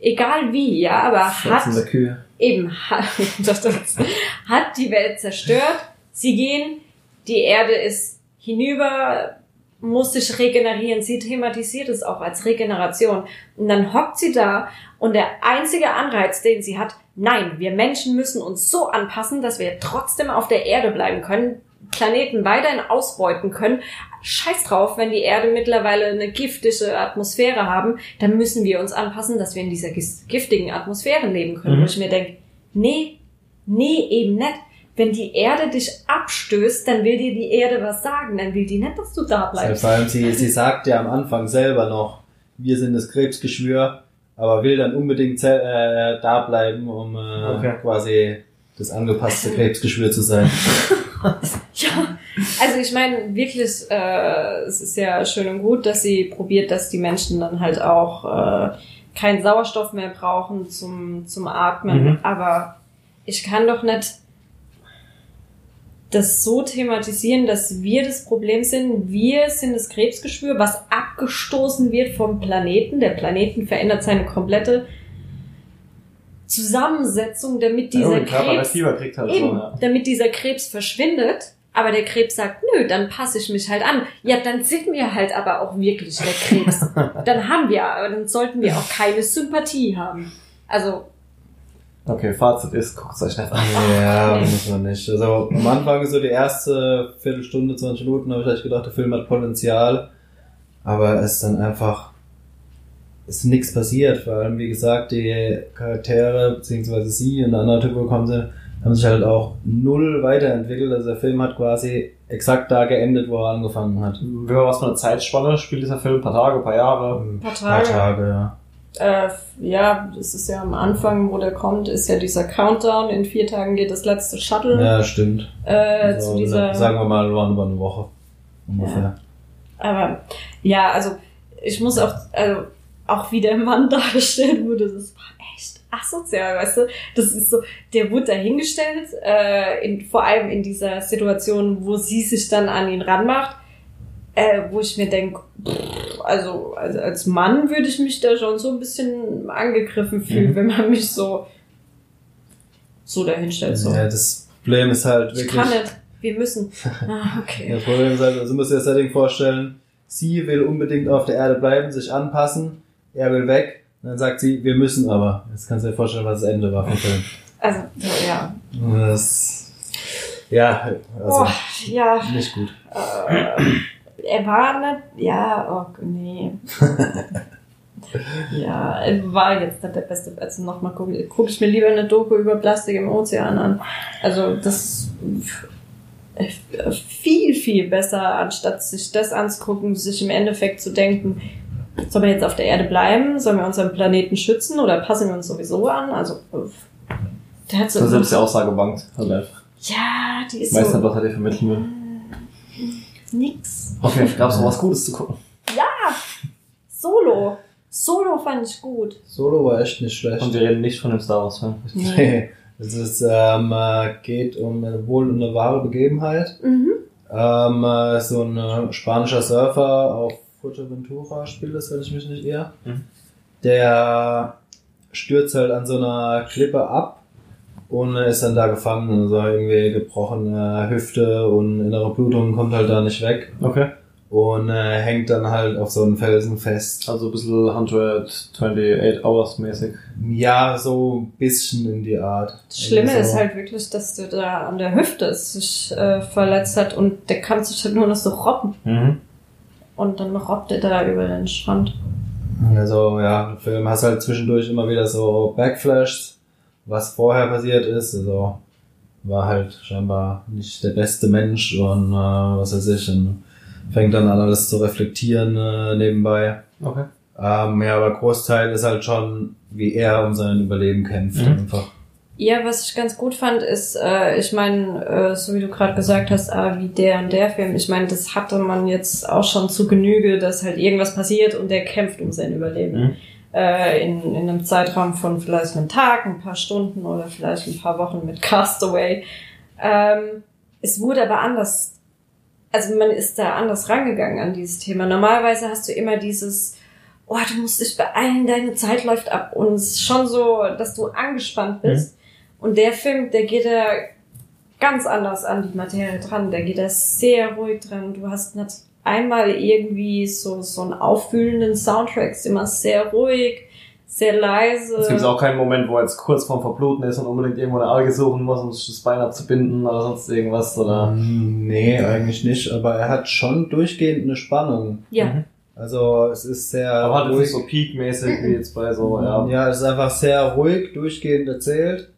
Speaker 4: egal wie, ja, aber hat
Speaker 3: Kühe.
Speaker 4: eben hat, <laughs> hat die Welt zerstört. Sie gehen, die Erde ist hinüber, muss sich regenerieren. Sie thematisiert es auch als Regeneration. Und dann hockt sie da und der einzige Anreiz, den sie hat, nein, wir Menschen müssen uns so anpassen, dass wir trotzdem auf der Erde bleiben können, Planeten weiterhin ausbeuten können. Scheiß drauf, wenn die Erde mittlerweile eine giftige Atmosphäre haben, dann müssen wir uns anpassen, dass wir in dieser giftigen Atmosphäre leben können.
Speaker 1: Mhm.
Speaker 4: Wo ich mir denke, nee, nee, eben nicht. Wenn die Erde dich abstößt, dann will dir die Erde was sagen. Dann will die nicht, dass du da bleibst.
Speaker 3: Vor allem, sie, sie sagt ja am Anfang selber noch, wir sind das Krebsgeschwür, aber will dann unbedingt äh, da bleiben, um äh,
Speaker 1: Okay.
Speaker 3: quasi das angepasste <laughs> Krebsgeschwür zu sein. <laughs>
Speaker 4: Ja, also ich meine, wirklich, äh, es ist ja schön und gut, dass sie probiert, dass die Menschen dann halt auch äh, keinen Sauerstoff mehr brauchen zum, zum Atmen.
Speaker 1: Mhm.
Speaker 4: Aber ich kann doch nicht das so thematisieren, dass wir das Problem sind. Wir sind das Krebsgeschwür, was abgestoßen wird vom Planeten. Der Planeten verändert seine komplette Zusammensetzung, damit dieser
Speaker 1: das
Speaker 4: Krebs,
Speaker 1: halt
Speaker 4: eben,
Speaker 1: so, ja.
Speaker 4: damit dieser Krebs verschwindet. Aber der Krebs sagt, nö, dann passe ich mich halt an. Ja, dann sind wir halt aber auch wirklich der Krebs. <laughs> dann haben wir, aber dann sollten wir auch keine Sympathie haben. Also,
Speaker 1: Okay, Fazit ist, guckt euch nicht an.
Speaker 3: Ja, <laughs> muss man nicht. Also am Anfang so die erste Viertelstunde, 20 Minuten habe ich echt gedacht, der Film hat Potenzial. Aber es ist dann einfach, es ist nichts passiert. Vor allem, wie gesagt, die Charaktere, beziehungsweise sie und der andere Typ, wo kommen sie, haben sich halt auch null weiterentwickelt. Also der Film hat quasi exakt da geendet, wo er angefangen hat.
Speaker 1: Über was für eine Zeitspanne spielt dieser Film? Ein paar Tage, ein paar Jahre?
Speaker 3: Ein
Speaker 4: Paar
Speaker 3: paar
Speaker 4: Tage.
Speaker 3: Tage, ja.
Speaker 4: Äh, ja, das ist ja am Anfang, wo der kommt, ist ja dieser Countdown. In vier Tagen geht das letzte Shuttle
Speaker 3: Ja, stimmt.
Speaker 4: äh,
Speaker 3: Also,
Speaker 4: zu dieser.
Speaker 3: sagen wir mal, waren über eine Woche. Ungefähr.
Speaker 4: Aber ja, also ich muss auch, also auch wie der Mann <laughs> dargestellt wurde, das war echt asozial, weißt du? Das ist so, der wurde dahingestellt, äh, in, vor allem in dieser Situation, wo sie sich dann an ihn ranmacht, äh, wo ich mir denke, also, also als Mann würde ich mich da schon so ein bisschen angegriffen fühlen,
Speaker 1: Mhm.
Speaker 4: wenn man mich so so dahinstellt. So.
Speaker 3: Ja, das Problem ist halt
Speaker 4: ich
Speaker 3: wirklich.
Speaker 4: kann nicht, wir müssen. Ah, okay. <laughs>
Speaker 3: Das Problem ist halt, also muss dir das Setting vorstellen, sie will unbedingt auf der Erde bleiben, sich anpassen, er will weg, und dann sagt sie, wir müssen aber. Jetzt kannst du dir vorstellen, was das Ende war vom Film.
Speaker 4: Also, ja.
Speaker 3: Das, ja, also
Speaker 4: Oh, ja.
Speaker 3: nicht gut.
Speaker 4: Äh, er war nicht, ja, oh, nee. <laughs> ja, er war jetzt nicht der beste. Also nochmal gucke guck ich mir lieber eine Doku über Plastik im Ozean an. Also das viel, viel besser, anstatt sich das anzugucken, sich im Endeffekt zu denken, sollen wir jetzt auf der Erde bleiben? Sollen wir unseren Planeten schützen oder passen wir uns sowieso an? Also, der hat so.
Speaker 1: Das ist selbst die Aussage bangt. Halt einfach.
Speaker 4: ja, die ist
Speaker 1: weiß
Speaker 4: so.
Speaker 1: was er dir vermitteln will.
Speaker 4: Nix.
Speaker 1: Okay, gab's noch was Gutes zu gucken?
Speaker 4: Solo. Solo fand ich gut.
Speaker 3: Solo war echt nicht schlecht.
Speaker 1: Und wir reden nicht von dem Star Wars Film. <laughs>
Speaker 3: Nee. Es ist, ähm, äh, geht um wohl eine wahre Begebenheit.
Speaker 4: Mhm.
Speaker 3: Ähm, äh, so ein äh, spanischer Surfer auf Fuerteventura spielt das, wenn ich mich nicht irre.
Speaker 1: Mhm.
Speaker 3: Der stürzt halt an so einer Klippe ab und ist dann da gefangen. Also irgendwie gebrochene Hüfte und innere Blutung kommt halt da nicht weg
Speaker 1: Okay.
Speaker 3: und äh, hängt dann halt auf so einem Felsen fest.
Speaker 1: Also ein bisschen 128 Hours mäßig.
Speaker 3: Ja, so ein bisschen in die Art.
Speaker 4: Das Schlimme
Speaker 3: Also,
Speaker 4: ist halt wirklich, dass der da an der Hüfte sich äh, verletzt hat und der kann sich halt nur noch so robben.
Speaker 1: Mhm.
Speaker 4: Und dann robbt er da über den Strand.
Speaker 3: Also ja, im Film hast halt zwischendurch immer wieder so Backflashes, was vorher passiert ist. Also war halt scheinbar nicht der beste Mensch und äh, was weiß ich, und fängt dann an alles zu reflektieren äh, nebenbei.
Speaker 1: Okay.
Speaker 3: Ähm, ja, aber Großteil ist halt schon, wie er um sein Überleben kämpft.
Speaker 1: Mhm.
Speaker 3: Einfach.
Speaker 4: Ja, was ich ganz gut fand, ist, äh, ich meine, äh, so wie du gerade gesagt hast, ah, wie der und der Film, ich meine, das hatte man jetzt auch schon zu Genüge, dass halt irgendwas passiert und der kämpft um sein Überleben.
Speaker 1: Mhm.
Speaker 4: Äh, in, in einem Zeitraum von vielleicht einem Tag, ein paar Stunden oder vielleicht ein paar Wochen mit <laughs> Castaway. Ähm, es wurde aber anders, also man ist da anders rangegangen an dieses Thema. Normalerweise hast du immer dieses, oh, du musst dich beeilen, deine Zeit läuft ab. Und es ist schon so, dass du angespannt bist. Und der Film, der geht da ganz anders an die Materie dran. Der geht da sehr ruhig dran. Du hast einmal irgendwie so, so einen auffühlenden Soundtrack. ist immer sehr ruhig, sehr leise.
Speaker 1: Es gibt auch keinen Moment, wo er jetzt kurz vorm Verbluten ist und unbedingt irgendwo eine Alge suchen muss, um sich das Bein abzubinden oder sonst irgendwas, oder?
Speaker 3: Ähm, nee, eigentlich nicht, aber er hat schon durchgehend eine Spannung.
Speaker 4: ja.
Speaker 1: Mhm.
Speaker 3: Also es ist sehr
Speaker 1: Aber halt
Speaker 3: ruhig.
Speaker 1: nicht so peakmäßig wie jetzt bei so, ja.
Speaker 3: Ja, es ist einfach sehr ruhig, durchgehend erzählt,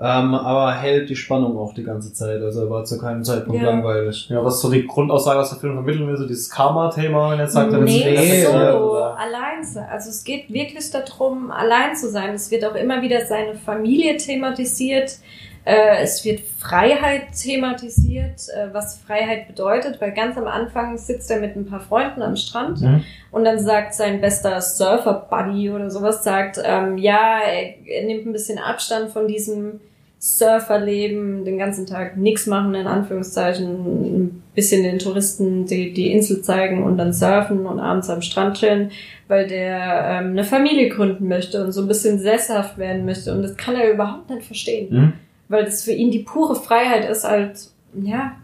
Speaker 3: ähm, aber hält die Spannung auch die ganze Zeit. Also war zu keinem Zeitpunkt
Speaker 4: Ja.
Speaker 3: langweilig.
Speaker 1: Ja, was ist so die Grundaussage, was der Film vermitteln will, so dieses Karma-Thema, wenn er sagt, er sich
Speaker 4: Nee,
Speaker 1: weniger
Speaker 3: ja,
Speaker 4: solo, allein zu. Also es geht wirklich darum, allein zu sein. Es wird auch immer wieder seine Familie thematisiert. Äh, es wird Freiheit thematisiert, äh, was Freiheit bedeutet, weil ganz am Anfang sitzt er mit ein paar Freunden am Strand
Speaker 1: Mhm.
Speaker 4: und dann sagt sein bester Surfer-Buddy oder sowas, sagt, ähm, ja, er, er nimmt ein bisschen Abstand von diesem Surferleben, den ganzen Tag nichts machen, in Anführungszeichen, ein bisschen den Touristen die, die Insel zeigen und dann surfen und abends am Strand chillen, weil der ähm, eine Familie gründen möchte und so ein bisschen sesshaft werden möchte. Und das kann er überhaupt nicht verstehen.
Speaker 1: Mhm.
Speaker 4: Weil das für ihn die pure Freiheit ist, halt, ja,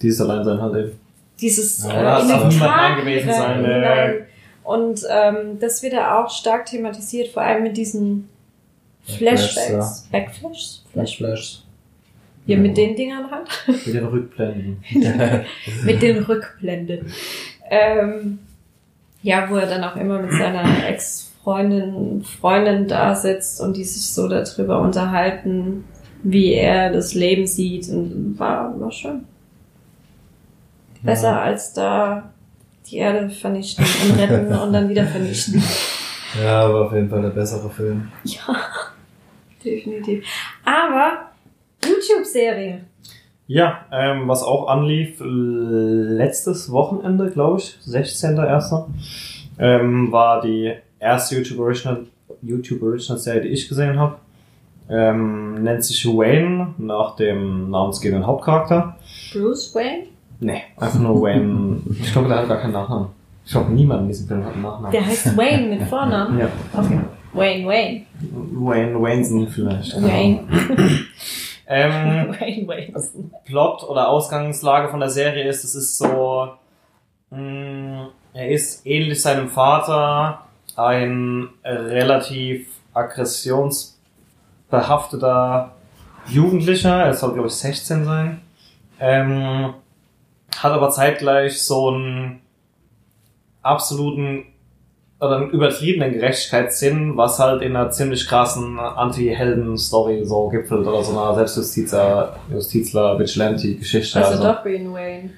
Speaker 1: Dieses Alleinsein halt eben.
Speaker 4: dieses
Speaker 1: Ja,
Speaker 4: äh, in
Speaker 1: angewiesen sein, äh.
Speaker 4: Und ähm, das wird da auch stark thematisiert, vor allem mit diesen
Speaker 3: Flashbacks,
Speaker 4: Flashbacks. Backflash?
Speaker 3: Flashflash.
Speaker 4: Hier mit den Dingern halt.
Speaker 1: Mit den Rückblenden. <laughs>
Speaker 4: mit den Rückblenden. Ähm, ja, wo er dann auch immer mit seiner Ex-Freundin Freundin da sitzt und die sich so darüber unterhalten, wie er das Leben sieht. Und war, war schön. Besser als da die Erde vernichten und retten und dann wieder vernichten. <laughs>
Speaker 3: Ja, aber auf jeden Fall der bessere Film.
Speaker 4: Ja, <laughs> definitiv. Aber YouTube-Serie.
Speaker 1: Ja, ähm, was auch anlief, letztes Wochenende, glaube ich, 16.01. Ähm, war die erste YouTube Original, YouTube Original Serie, die ich gesehen habe. Ähm, nennt sich Wayne, nach dem namensgebenden Hauptcharakter.
Speaker 4: Bruce Wayne?
Speaker 1: Nee, einfach nur Wayne. Ich glaube, der hat gar keinen Nachnamen. Ich glaube, niemand in diesem Film hat einen Nachnamen.
Speaker 4: Der heißt Wayne mit Vornamen?
Speaker 1: Ja,
Speaker 4: Okay. Wayne, Wayne.
Speaker 1: Wayne Wayneson vielleicht.
Speaker 4: Wayne.
Speaker 1: Ähm, <laughs>
Speaker 4: Wayne Wayneson.
Speaker 1: Plot oder Ausgangslage von der Serie ist, es ist so, mh, er ist ähnlich seinem Vater ein relativ aggressionsbehafteter Jugendlicher, er soll glaube ich 16 sein, ähm, hat aber zeitgleich so einen absoluten oder einen übertriebenen Gerechtigkeitssinn, was halt in einer ziemlich krassen Anti-Helden-Story so gipfelt oder so einer Selbstjustizler, Justizler, Vigilante-Geschichte.
Speaker 4: Also doch Wayne Wayne.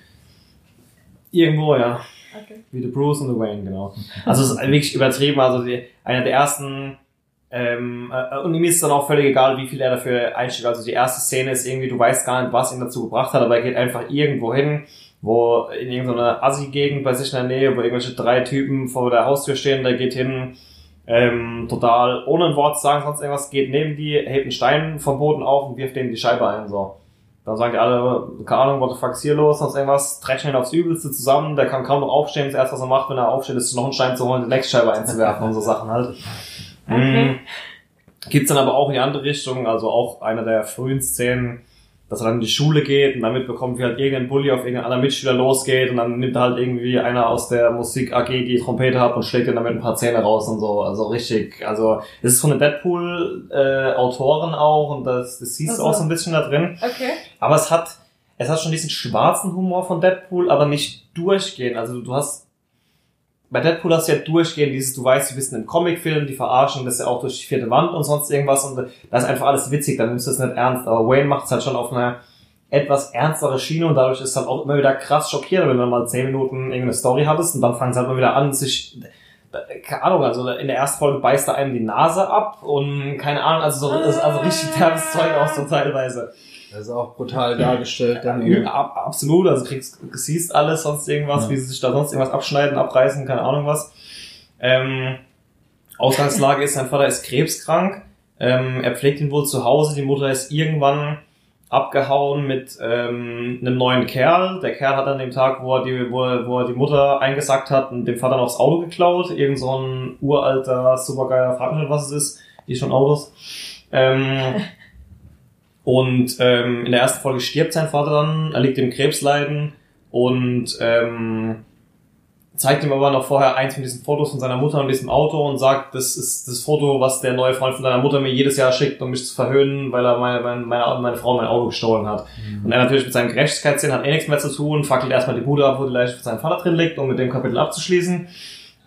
Speaker 1: Irgendwo, ja.
Speaker 4: Okay.
Speaker 1: Wie The Bruce und The Wayne, genau. Also es ist wirklich übertrieben. Also die, einer der ersten ähm, äh, und ihm ist dann auch völlig egal, wie viel er dafür einstellt. Also die erste Szene ist irgendwie, du weißt gar nicht, was ihn dazu gebracht hat, aber er geht einfach irgendwo hin, wo in irgendeiner Assi-Gegend bei sich in der Nähe, wo irgendwelche drei Typen vor der Haustür stehen, der geht hin, ähm, total ohne ein Wort zu sagen, sonst irgendwas, geht neben die, hebt einen Stein vom Boden auf und wirft denen die Scheibe ein, so. Dann sagen die alle, keine Ahnung, what the fuck ist hier los, sonst irgendwas, dreschen ihn aufs Übelste zusammen, der kann kaum noch aufstehen, das erste, was er macht, wenn er aufsteht, ist noch einen Stein zu holen, die nächste Scheibe einzuwerfen und so Sachen halt.
Speaker 4: Okay.
Speaker 1: Mhm. Gibt's dann aber auch in die andere Richtung, also auch einer der frühen Szenen, dass er dann in die Schule geht und damit bekommt, wie halt irgendein Bully auf irgendeinen anderen Mitschüler losgeht und dann nimmt halt irgendwie einer aus der Musik AG die Trompete ab und schlägt ihn damit ein paar Zähne raus und so. Also richtig, also das ist von den Deadpool-Autoren auch und das, das siehst du auch
Speaker 4: so.
Speaker 1: so ein bisschen da drin.
Speaker 4: Okay.
Speaker 1: Aber es hat, es hat schon diesen schwarzen Humor von Deadpool, aber nicht durchgehend. Also du hast, bei Deadpool hast du ja durchgehend dieses, du weißt, du bist in einem Comicfilm, die verarschen das ja auch durch die vierte Wand und sonst irgendwas und da ist einfach alles witzig, dann nimmst du es nicht ernst. Aber Wayne macht es halt schon auf eine etwas ernstere Schiene und dadurch ist es halt auch immer wieder krass schockierend, wenn du mal zehn Minuten irgendeine Story hattest und dann fangen sie halt mal wieder an, sich keine Ahnung, also in der ersten Folge beißt er einem die Nase ab und keine Ahnung, also so, ist also richtig derbes Zeug auch so teilweise.
Speaker 3: Das ist auch brutal dargestellt. Dann
Speaker 1: Ja, ab, absolut, also kriegst, siehst alles, sonst irgendwas,
Speaker 3: Ja.
Speaker 1: wie sie sich da sonst irgendwas abschneiden, abreißen, keine Ahnung was. Ähm, Ausgangslage ist, sein Vater ist krebskrank, ähm, er pflegt ihn wohl zu Hause, die Mutter ist irgendwann abgehauen mit ähm, einem neuen Kerl. Der Kerl hat an dem Tag, wo er die, wo er, wo er die Mutter eingesackt hat, dem Vater noch das Auto geklaut. Irgend so ein uralter, supergeiler, frag mich nicht, was es ist, die schon Autos. Ähm, <laughs> und ähm, in der ersten Folge stirbt sein Vater dann, er liegt im Krebsleiden und ähm, zeigt ihm aber noch vorher eins von diesen Fotos von seiner Mutter und diesem Auto und sagt, das ist das Foto, was der neue Freund von deiner Mutter mir jedes Jahr schickt, um mich zu verhöhnen, weil er meine, meine, meine, meine Frau mein Auto gestohlen hat. Und er natürlich mit seinem Gerechtigkeitssinn hat eh nichts mehr zu tun, fackelt erstmal die Bude ab, wo die Leiche von seinem Vater drin liegt, um mit dem Kapitel abzuschließen.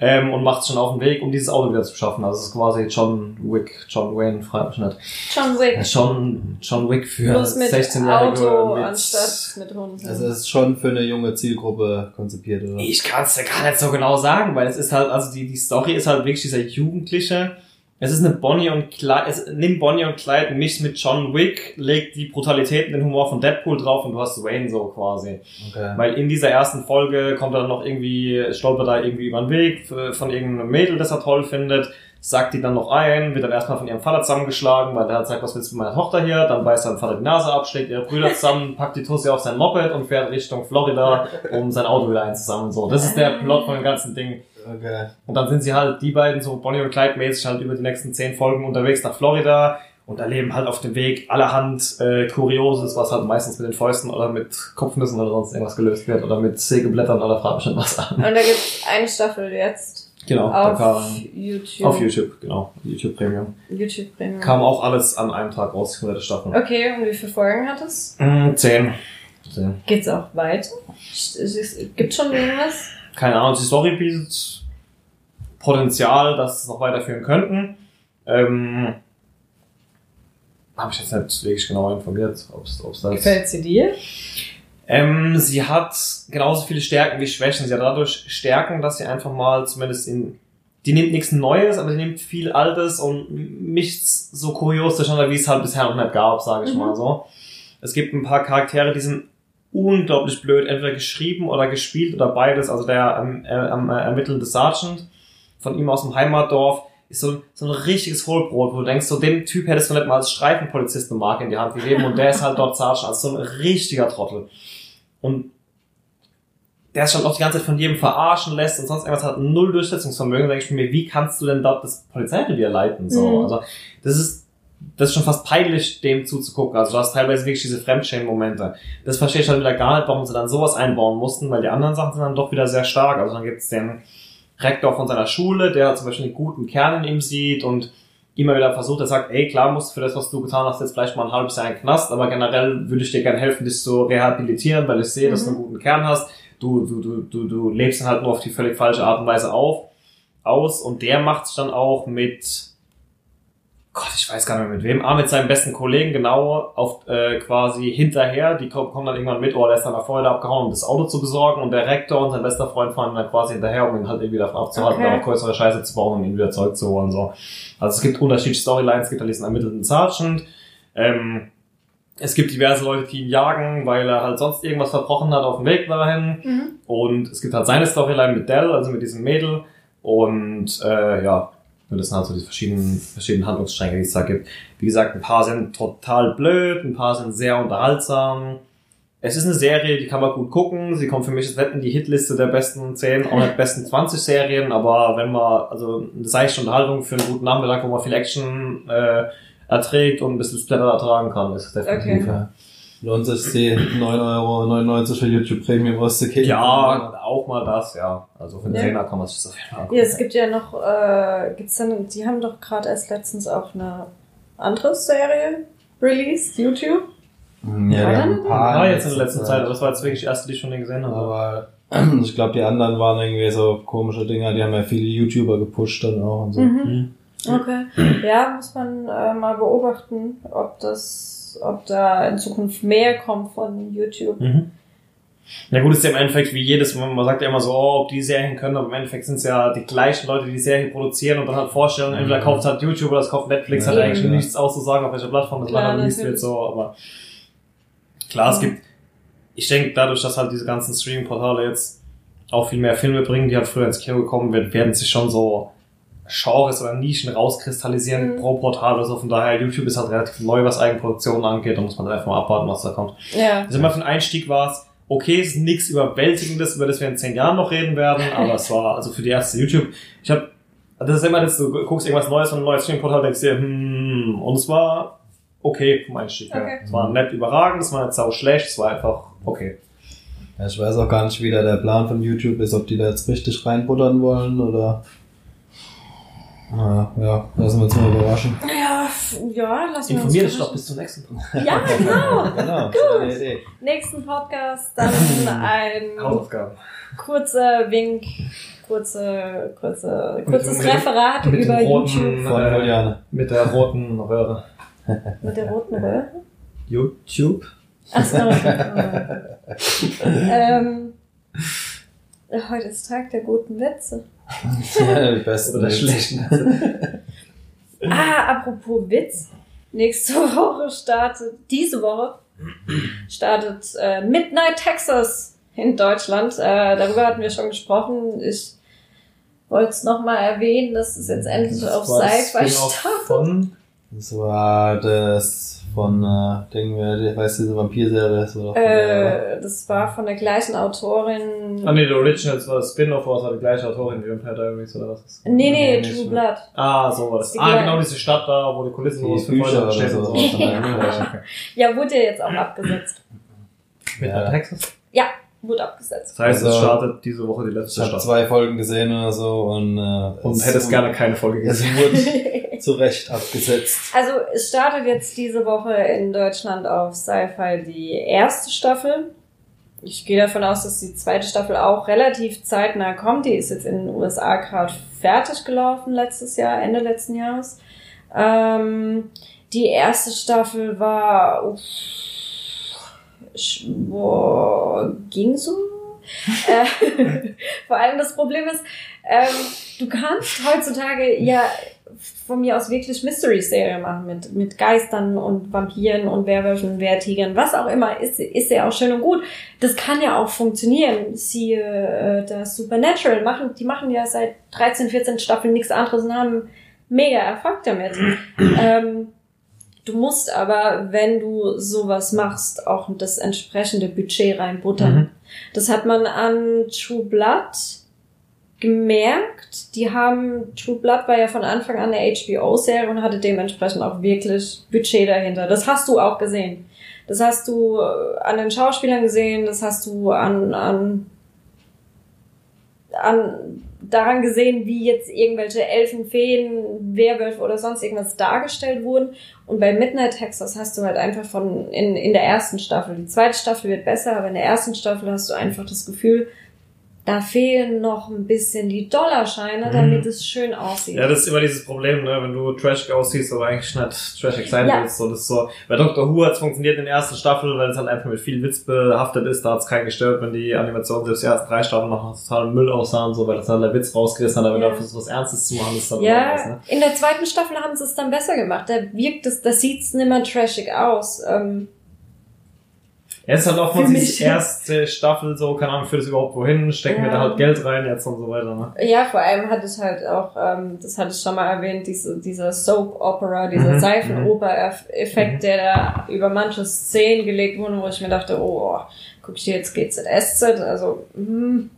Speaker 1: Ähm, und macht sich schon auf den Weg, um dieses Auto wieder zu schaffen. Also es ist quasi John Wick, John Wayne, nicht.
Speaker 4: John Wick.
Speaker 1: Ja, John, John Wick für
Speaker 4: Bloß mit
Speaker 1: 16-Jährige.
Speaker 4: Auto
Speaker 1: mit-
Speaker 4: anstatt mit.
Speaker 3: Also es ist schon für eine junge Zielgruppe konzipiert, oder?
Speaker 1: Ich kann es gar nicht so genau sagen, weil es ist halt, also die, die Story ist halt wirklich dieser Jugendliche. Es ist eine Bonnie und Clyde, es nimmt Bonnie und Clyde nicht mit John Wick, legt die Brutalität und den Humor von Deadpool drauf und du hast Wayne so quasi.
Speaker 3: Okay.
Speaker 1: Weil in dieser ersten Folge kommt er dann noch irgendwie, stolpert da irgendwie über den Weg f- von irgendeinem Mädel, das er toll findet. sagt die dann noch ein, wird dann erstmal von ihrem Vater zusammengeschlagen, weil der hat gesagt, was willst du mit meiner Tochter hier? Dann beißt sein Vater die Nase ab, schlägt ihre Brüder zusammen, <laughs> packt die Tussi auf sein Moped und fährt Richtung Florida, um sein Auto wieder einzusammeln. So, das ist der Plot von dem ganzen Ding.
Speaker 3: Okay.
Speaker 1: Und dann sind sie halt, die beiden, so Bonnie und Clyde mäßig halt über die nächsten zehn Folgen unterwegs nach Florida und erleben halt auf dem Weg allerhand äh, Kurioses, was halt meistens mit den Fäusten oder mit Kopfnüssen oder sonst irgendwas gelöst wird oder mit Sägeblättern oder frag mich nicht was an.
Speaker 4: Und da gibt's eine Staffel jetzt
Speaker 1: Genau,
Speaker 4: auf
Speaker 1: kam
Speaker 4: YouTube.
Speaker 1: auf YouTube, genau, YouTube Premium.
Speaker 4: YouTube Premium.
Speaker 1: Kam auch alles an einem Tag raus, die komplette Staffel.
Speaker 4: Okay, und wie viele Folgen hat es?
Speaker 1: Mm, zehn. zehn.
Speaker 4: Geht's auch weiter? Es ist- Gibt schon irgendwas?
Speaker 1: Keine Ahnung, die Story bietet Potenzial, dass es noch weiterführen könnten. Ähm, Habe ich jetzt nicht wirklich genau informiert, ob es da jetzt
Speaker 4: Gefällt sie dir?
Speaker 1: Ähm, sie hat genauso viele Stärken wie Schwächen. Sie hat dadurch Stärken, dass sie einfach mal zumindest in. Die nimmt nichts Neues, aber sie nimmt viel Altes und nichts so kurios durcheinander, wie es halt bisher noch nicht gab, sage ich
Speaker 4: Mhm.
Speaker 1: mal so. Es gibt ein paar Charaktere, die sind unglaublich blöd, entweder geschrieben oder gespielt oder beides. Also der ähm, äh, ähm, äh, ermittelnde Sergeant von ihm aus dem Heimatdorf ist so, so ein richtiges Hohlbrot, wo du denkst, so den Typ hättest du nicht mal als Streifenpolizist eine Marke in die Hand gegeben und der ist halt dort Sergeant, also so ein richtiger Trottel. Und der ist schon auch die ganze Zeit von jedem verarschen lässt und sonst irgendwas hat null Durchsetzungsvermögen. Da denke ich mir, wie kannst du denn dort das Polizeirevier leiten? So,
Speaker 4: Mhm.
Speaker 1: also, das ist, das ist schon fast peinlich, dem zuzugucken. Also, du hast teilweise wirklich diese Fremdschämen-Momente. Das verstehe ich halt wieder gar nicht, warum sie dann sowas einbauen mussten, weil die anderen Sachen sind dann doch wieder sehr stark. Also, dann gibt's den Rektor von seiner Schule, der zum Beispiel den guten Kern in ihm sieht und immer wieder versucht, er sagt, ey, klar musst du für das, was du getan hast, jetzt vielleicht mal ein halbes Jahr in den Knast, aber generell würde ich dir gerne helfen, dich zu rehabilitieren, weil ich sehe, dass du einen guten Kern hast. Du, du, du, du, du lebst dann halt nur auf die völlig falsche Art und Weise auf, aus und der macht sich dann auch mit, Gott, ich weiß gar nicht mehr mit wem, ah, mit seinem besten Kollegen genau auf äh, quasi hinterher, die kommen dann irgendwann mit, oh, der ist dann nach Florida abgehauen, um das Auto zu besorgen und der Rektor und sein bester Freund fahren dann quasi hinterher, um ihn halt irgendwie davon abzuhalten,
Speaker 4: Okay.
Speaker 1: da größere Scheiße zu bauen und ihn wieder zurückzuholen, so. Also es gibt unterschiedliche Storylines, es gibt halt diesen ermittelten Sergeant, ähm, es gibt diverse Leute, die ihn jagen, weil er halt sonst irgendwas verbrochen hat auf dem Weg dahin.
Speaker 4: Mhm.
Speaker 1: Und es gibt halt seine Storyline mit Dell, also mit diesem Mädel. Und äh, ja, nur das sind halt so die verschiedenen, verschiedenen Handlungsstränge, die es da gibt. Wie gesagt, ein paar sind total blöd, ein paar sind sehr unterhaltsam. Es ist eine Serie, die kann man gut gucken. Sie kommt für mich jetzt nicht in die Hitliste der besten 10, auch nicht besten 20 Serien, aber wenn man, also eine seichte Unterhaltung für einen guten Nachmittag, wo man viel Action äh, erträgt und ein bisschen Splatter ertragen kann, ist es definitiv.
Speaker 4: Okay.
Speaker 1: Ja.
Speaker 3: Lohnt sich die 9,99 Euro für YouTube Premium auszugeben?
Speaker 1: Ja, auch mal das, ja. Also für einen
Speaker 4: Ja.
Speaker 1: Zehner kann man sich das auf jeden Fall angucken.
Speaker 4: Ja, es gibt ja noch, äh, gibt's denn, die haben doch gerade erst letztens auch eine andere Serie released, YouTube.
Speaker 3: Hm, Ja, haben ein paar.
Speaker 1: Ja, jetzt in der letzten Zeit, aber das war jetzt wirklich die erste, die ich schon gesehen habe.
Speaker 3: Aber <clears throat> ich glaube, die anderen waren irgendwie so komische Dinger. Die haben ja viele YouTuber gepusht dann auch und so.
Speaker 4: Mhm. Okay. Ja, muss man äh, mal beobachten, ob das, ob da in Zukunft mehr kommt von YouTube.
Speaker 1: Mhm. Na gut, ist ja im Endeffekt wie jedes, man sagt ja immer so, oh, ob die Serien können, aber im Endeffekt sind es ja die gleichen Leute, die die Serie produzieren und dann halt vorstellen, entweder
Speaker 3: Mhm.
Speaker 1: kauft halt YouTube oder es kauft Netflix,
Speaker 3: Ja,
Speaker 1: hat eigentlich
Speaker 3: ja.
Speaker 1: nichts auszusagen, auf welcher Plattform das leider released
Speaker 4: natürlich.
Speaker 1: wird, so, aber klar, es
Speaker 4: Mhm.
Speaker 1: gibt, ich denke, dadurch, dass halt diese ganzen Streaming-Portale jetzt auch viel mehr Filme bringen, die halt früher ins Kino gekommen werden, werden sich schon so Genres oder Nischen rauskristallisieren
Speaker 4: Mhm.
Speaker 1: pro Portal oder so. Von daher, YouTube ist halt relativ neu, was Eigenproduktionen angeht. Da muss man dann einfach mal abwarten, was da kommt.
Speaker 4: Ja.
Speaker 1: Also immer für den Einstieg war es, okay, es ist nichts Überwältigendes, über das wir in zehn Jahren noch reden werden, <laughs> aber es war also für die erste YouTube. Ich habe, das ist immer, dass du guckst irgendwas Neues und ein neues Streaming-Portal denkst dir, hm, und es war okay vom Einstieg.
Speaker 4: Okay.
Speaker 1: Es war nicht überragend, es war nicht sau schlecht, es war einfach okay.
Speaker 3: Ja, ich weiß auch gar nicht, wie da der Plan von YouTube ist, ob die da jetzt richtig reinbuttern wollen oder. Ah, ja, lassen wir uns mal überraschen.
Speaker 4: Ja, ja, lassen wir
Speaker 1: Informier
Speaker 4: uns
Speaker 1: dich doch bis zum nächsten Mal.
Speaker 4: Ja, genau. <laughs>
Speaker 3: Genau, Idee.
Speaker 4: Nächsten Podcast dann ein
Speaker 1: Hausaufgaben.
Speaker 4: kurzer Wink, kurze, kurze, kurzes
Speaker 1: Mit
Speaker 4: Referat
Speaker 1: mit
Speaker 4: über
Speaker 1: roten-
Speaker 4: YouTube.
Speaker 3: Von
Speaker 1: Äh. Mit der roten Röhre.
Speaker 4: Mit der roten <laughs> Röhre.
Speaker 1: YouTube?
Speaker 4: Achso. <laughs> ähm, heute ist Tag der guten Witze. <laughs>
Speaker 3: Ja, die besten.
Speaker 1: Oder der schlechten. <laughs>
Speaker 4: Ah, apropos Witz. Nächste <laughs> Woche startet, diese Woche startet äh, Midnight Texas in Deutschland. Äh, darüber hatten wir schon gesprochen. Ich wolltest noch mal erwähnen, dass es jetzt endlich
Speaker 3: Das
Speaker 4: auf Sci-Fi startet.
Speaker 1: von
Speaker 3: Das war das von, äh, denken wir, weißt du, diese Vampir-Serie ist oder der,
Speaker 4: Äh, das war von der gleichen Autorin.
Speaker 1: Ah nee, The Originals war das Spin-off, war es die gleiche Autorin wie Vampire Diaries oder was ist das?
Speaker 4: Nee, nee,
Speaker 3: Nee,
Speaker 4: True. Blood.
Speaker 1: Ah, so war das. Ah, genau, diese Stadt da, wo die Kulissen
Speaker 3: Die
Speaker 1: aus
Speaker 3: Bücher oder so.
Speaker 1: so. <laughs>
Speaker 3: Ja.
Speaker 4: Ja, wurde ja jetzt auch abgesetzt.
Speaker 1: Mit
Speaker 3: Ja.
Speaker 1: Texas?
Speaker 4: Ja, wurde abgesetzt.
Speaker 1: Das heißt, es
Speaker 3: Also-
Speaker 1: startet diese Woche die
Speaker 3: Ich
Speaker 1: letzte
Speaker 3: habe
Speaker 1: Staffel.
Speaker 3: zwei Folgen gesehen oder so und, äh,
Speaker 1: Und
Speaker 3: es
Speaker 1: hättest gerne keine Folge
Speaker 3: Es
Speaker 1: gesehen.
Speaker 3: wurde <laughs> zu Recht abgesetzt.
Speaker 4: Also es startet jetzt diese Woche in Deutschland auf Sci-Fi die erste Staffel. Ich gehe davon aus, dass die zweite Staffel auch relativ zeitnah kommt. Die ist jetzt in den USA gerade fertig gelaufen letztes Jahr, Ende letzten Jahres. Ähm, die erste Staffel war uff, boah, ging so. äh, <laughs> vor allem das Problem ist, ähm, du kannst heutzutage ja von mir aus wirklich Mystery-Serie machen mit, mit Geistern und Vampiren und Werwölfen, Wehrtigern, was auch immer, ist, ist ja auch schön und gut. Das kann ja auch funktionieren. Siehe äh, das Supernatural, machen, die machen ja seit 13, 14 Staffeln nichts anderes und haben mega Erfolg damit. ähm, du musst aber, wenn du sowas machst, auch das entsprechende Budget reinbuttern.
Speaker 1: Mhm.
Speaker 4: Das hat man an True Blood gemerkt. Die haben, True Blood war ja von Anfang an eine HBO-Serie und hatte dementsprechend auch wirklich Budget dahinter. Das hast du auch gesehen. Das hast du äh, an den Schauspielern gesehen, das hast du an, an, an daran gesehen, wie jetzt irgendwelche Elfen, Feen, Werwölfe oder sonst irgendwas dargestellt wurden. Und bei Midnight Texas hast du halt einfach von in, in der ersten Staffel. Die zweite Staffel wird besser, aber in der ersten Staffel hast du einfach das Gefühl, da fehlen noch ein bisschen die Dollarscheine, damit es schön aussieht.
Speaker 1: Ja, das ist immer dieses Problem, ne, wenn du trashig aussiehst, aber eigentlich nicht trashig sein
Speaker 4: Ja.
Speaker 1: willst. So, das ist so, bei Dr. Who hat es funktioniert in der ersten Staffel, weil es halt einfach mit viel Witz behaftet ist. Da hat es keinen gestört, wenn die Animationen selbst die ersten drei Staffeln noch total Müll aussahen, so, weil das dann der Witz rausgerissen hat, aber
Speaker 4: Ja.
Speaker 1: wenn du versuchst, was Ernstes zu machen, ist dann was,
Speaker 4: Ja,
Speaker 1: ne?
Speaker 4: in der zweiten Staffel haben sie es dann besser gemacht. Da wirkt es, da sieht's nimmer trashig aus. Ähm,
Speaker 1: Jetzt halt auch die
Speaker 4: mich-
Speaker 1: erste Staffel so, keine Ahnung, führt das überhaupt wohin, stecken wir
Speaker 4: Ja.
Speaker 1: da halt Geld rein jetzt und so weiter, ne?
Speaker 4: ja, vor allem hat es halt auch, ähm, das hatte ich schon mal erwähnt, diese, dieser Soap-Opera, dieser
Speaker 1: Mhm,
Speaker 4: Seifenoper-Effekt, der da über manche Szenen gelegt wurde, wo ich mir dachte, oh, guck ich dir jetzt GZSZ, also, hm,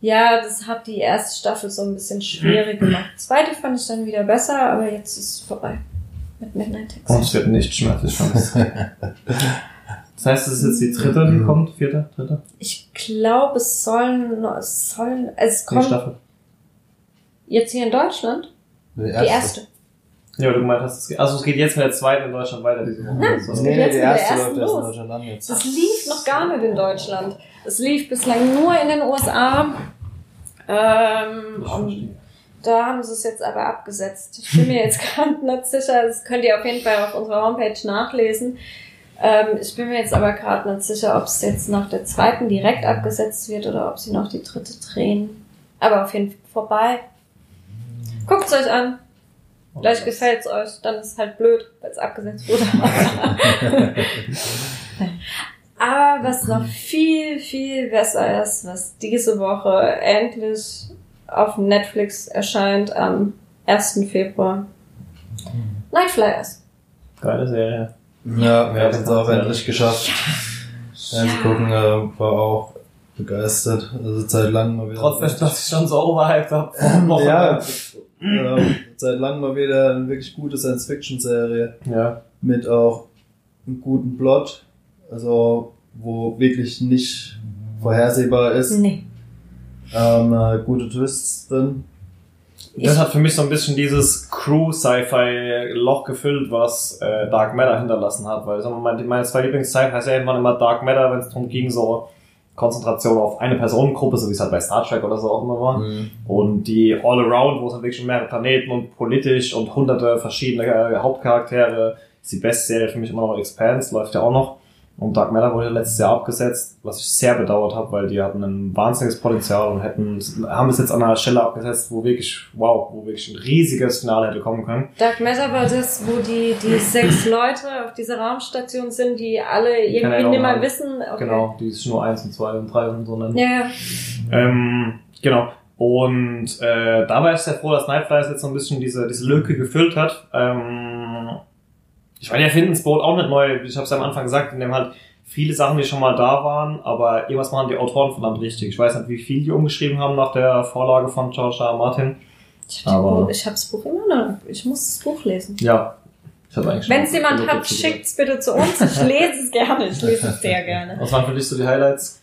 Speaker 4: ja, das hat die erste Staffel so ein bisschen schwierig gemacht. Die zweite fand ich dann wieder besser, aber jetzt ist es vorbei. Mit Midnight
Speaker 1: Und
Speaker 4: Texas.
Speaker 1: es wird nicht schmerzlich. Das heißt, es ist jetzt die dritte, die kommt, vierte, dritte,
Speaker 4: Ich glaube, es sollen, es sollen, es
Speaker 1: die
Speaker 4: kommt
Speaker 1: Staffel.
Speaker 4: jetzt hier in Deutschland
Speaker 3: Die
Speaker 4: die erste.
Speaker 1: Ja, du gemeint hast, es geht, also es geht jetzt mit der zweiten in Deutschland weiter diese Woche.
Speaker 4: Nein,
Speaker 1: So.
Speaker 4: es
Speaker 3: Nee,
Speaker 4: geht
Speaker 3: nee,
Speaker 4: jetzt
Speaker 3: die erste läuft erst in. Deutschland an jetzt.
Speaker 4: Das lief noch gar nicht in Deutschland. Es lief bislang nur in den USA. Ähm, und da haben sie es jetzt aber abgesetzt. Ich bin mir jetzt <laughs> gerade nicht sicher. Das könnt ihr auf jeden Fall auf unserer Homepage nachlesen. Ähm, ich bin mir jetzt aber gerade nicht sicher, ob es jetzt nach der zweiten direkt abgesetzt wird oder ob sie noch die dritte drehen. Aber auf jeden Fall vorbei. Guckt's euch an. Vielleicht gefällt's euch, dann ist es halt blöd, weil es abgesetzt wurde. <laughs> Aber was noch viel, viel besser ist, was diese Woche endlich auf Netflix erscheint am 1. Februar. Night Flyers.
Speaker 1: Geile Serie.
Speaker 3: Ja, wir haben es auch endlich geschafft. Ja. gucken, äh, war auch begeistert. Also seit langem mal wieder.
Speaker 1: Trotzdem, dass ich schon so overhyped habe.
Speaker 3: ja, äh, seit langem mal wieder eine wirklich gute Science-Fiction-Serie
Speaker 1: Ja.
Speaker 3: mit auch einem guten Plot, also wo wirklich nicht vorhersehbar ist.
Speaker 4: Nee.
Speaker 3: Ähm, äh, gute Twists drin.
Speaker 1: Das hat für mich so ein bisschen dieses Crew-Sci-Fi-Loch gefüllt, was äh, Dark Matter hinterlassen hat. Weil mal, die- meine zwei Lieblings-Sci-Fi-Serien waren immer Dark Matter, wenn es darum ging, so Konzentration auf eine Personengruppe, so wie es halt bei Star Trek oder so auch immer war. Und die All Around, wo es halt wirklich schon mehrere Planeten und politisch und hunderte verschiedene äh, Hauptcharaktere, ist die beste Serie für mich immer noch Expanse, läuft ja auch noch. Und Dark Matter wurde letztes Jahr abgesetzt, was ich sehr bedauert habe, weil die hatten ein wahnsinniges Potenzial und hätten, haben es jetzt an einer Stelle abgesetzt, wo wirklich, wow, wo wirklich ein riesiges Finale hätte kommen können.
Speaker 4: Dark Matter war das, wo die, die sechs Leute auf dieser Raumstation sind, die alle irgendwie nicht mal
Speaker 1: haben.
Speaker 4: wissen. Okay.
Speaker 1: Genau, die ist nur eins und zwei und drei und so nennen.
Speaker 4: Ja.
Speaker 1: Ähm, genau. Und äh, da war ich sehr froh, dass Nightflyers jetzt so ein bisschen diese, diese Lücke gefüllt hat. Ähm, ich meine, die erfinden das Boot auch nicht neu. Ich habe es ja am Anfang gesagt, in dem halt viele Sachen, die schon mal da waren, aber irgendwas machen die Autoren verdammt richtig. Ich weiß nicht, wie viel die umgeschrieben haben nach der Vorlage von George R. R. Martin.
Speaker 4: Ich hab,
Speaker 1: Aber-
Speaker 4: die- ich hab das Buch immer noch. Ich muss das Buch lesen.
Speaker 1: Ja. Ich habe eigentlich
Speaker 4: Wenn es jemand hat,
Speaker 1: dazu
Speaker 4: schickt's bitte zu uns. Ich lese es gerne. Ich lese es sehr gerne.
Speaker 1: Was waren für dich so die Highlights?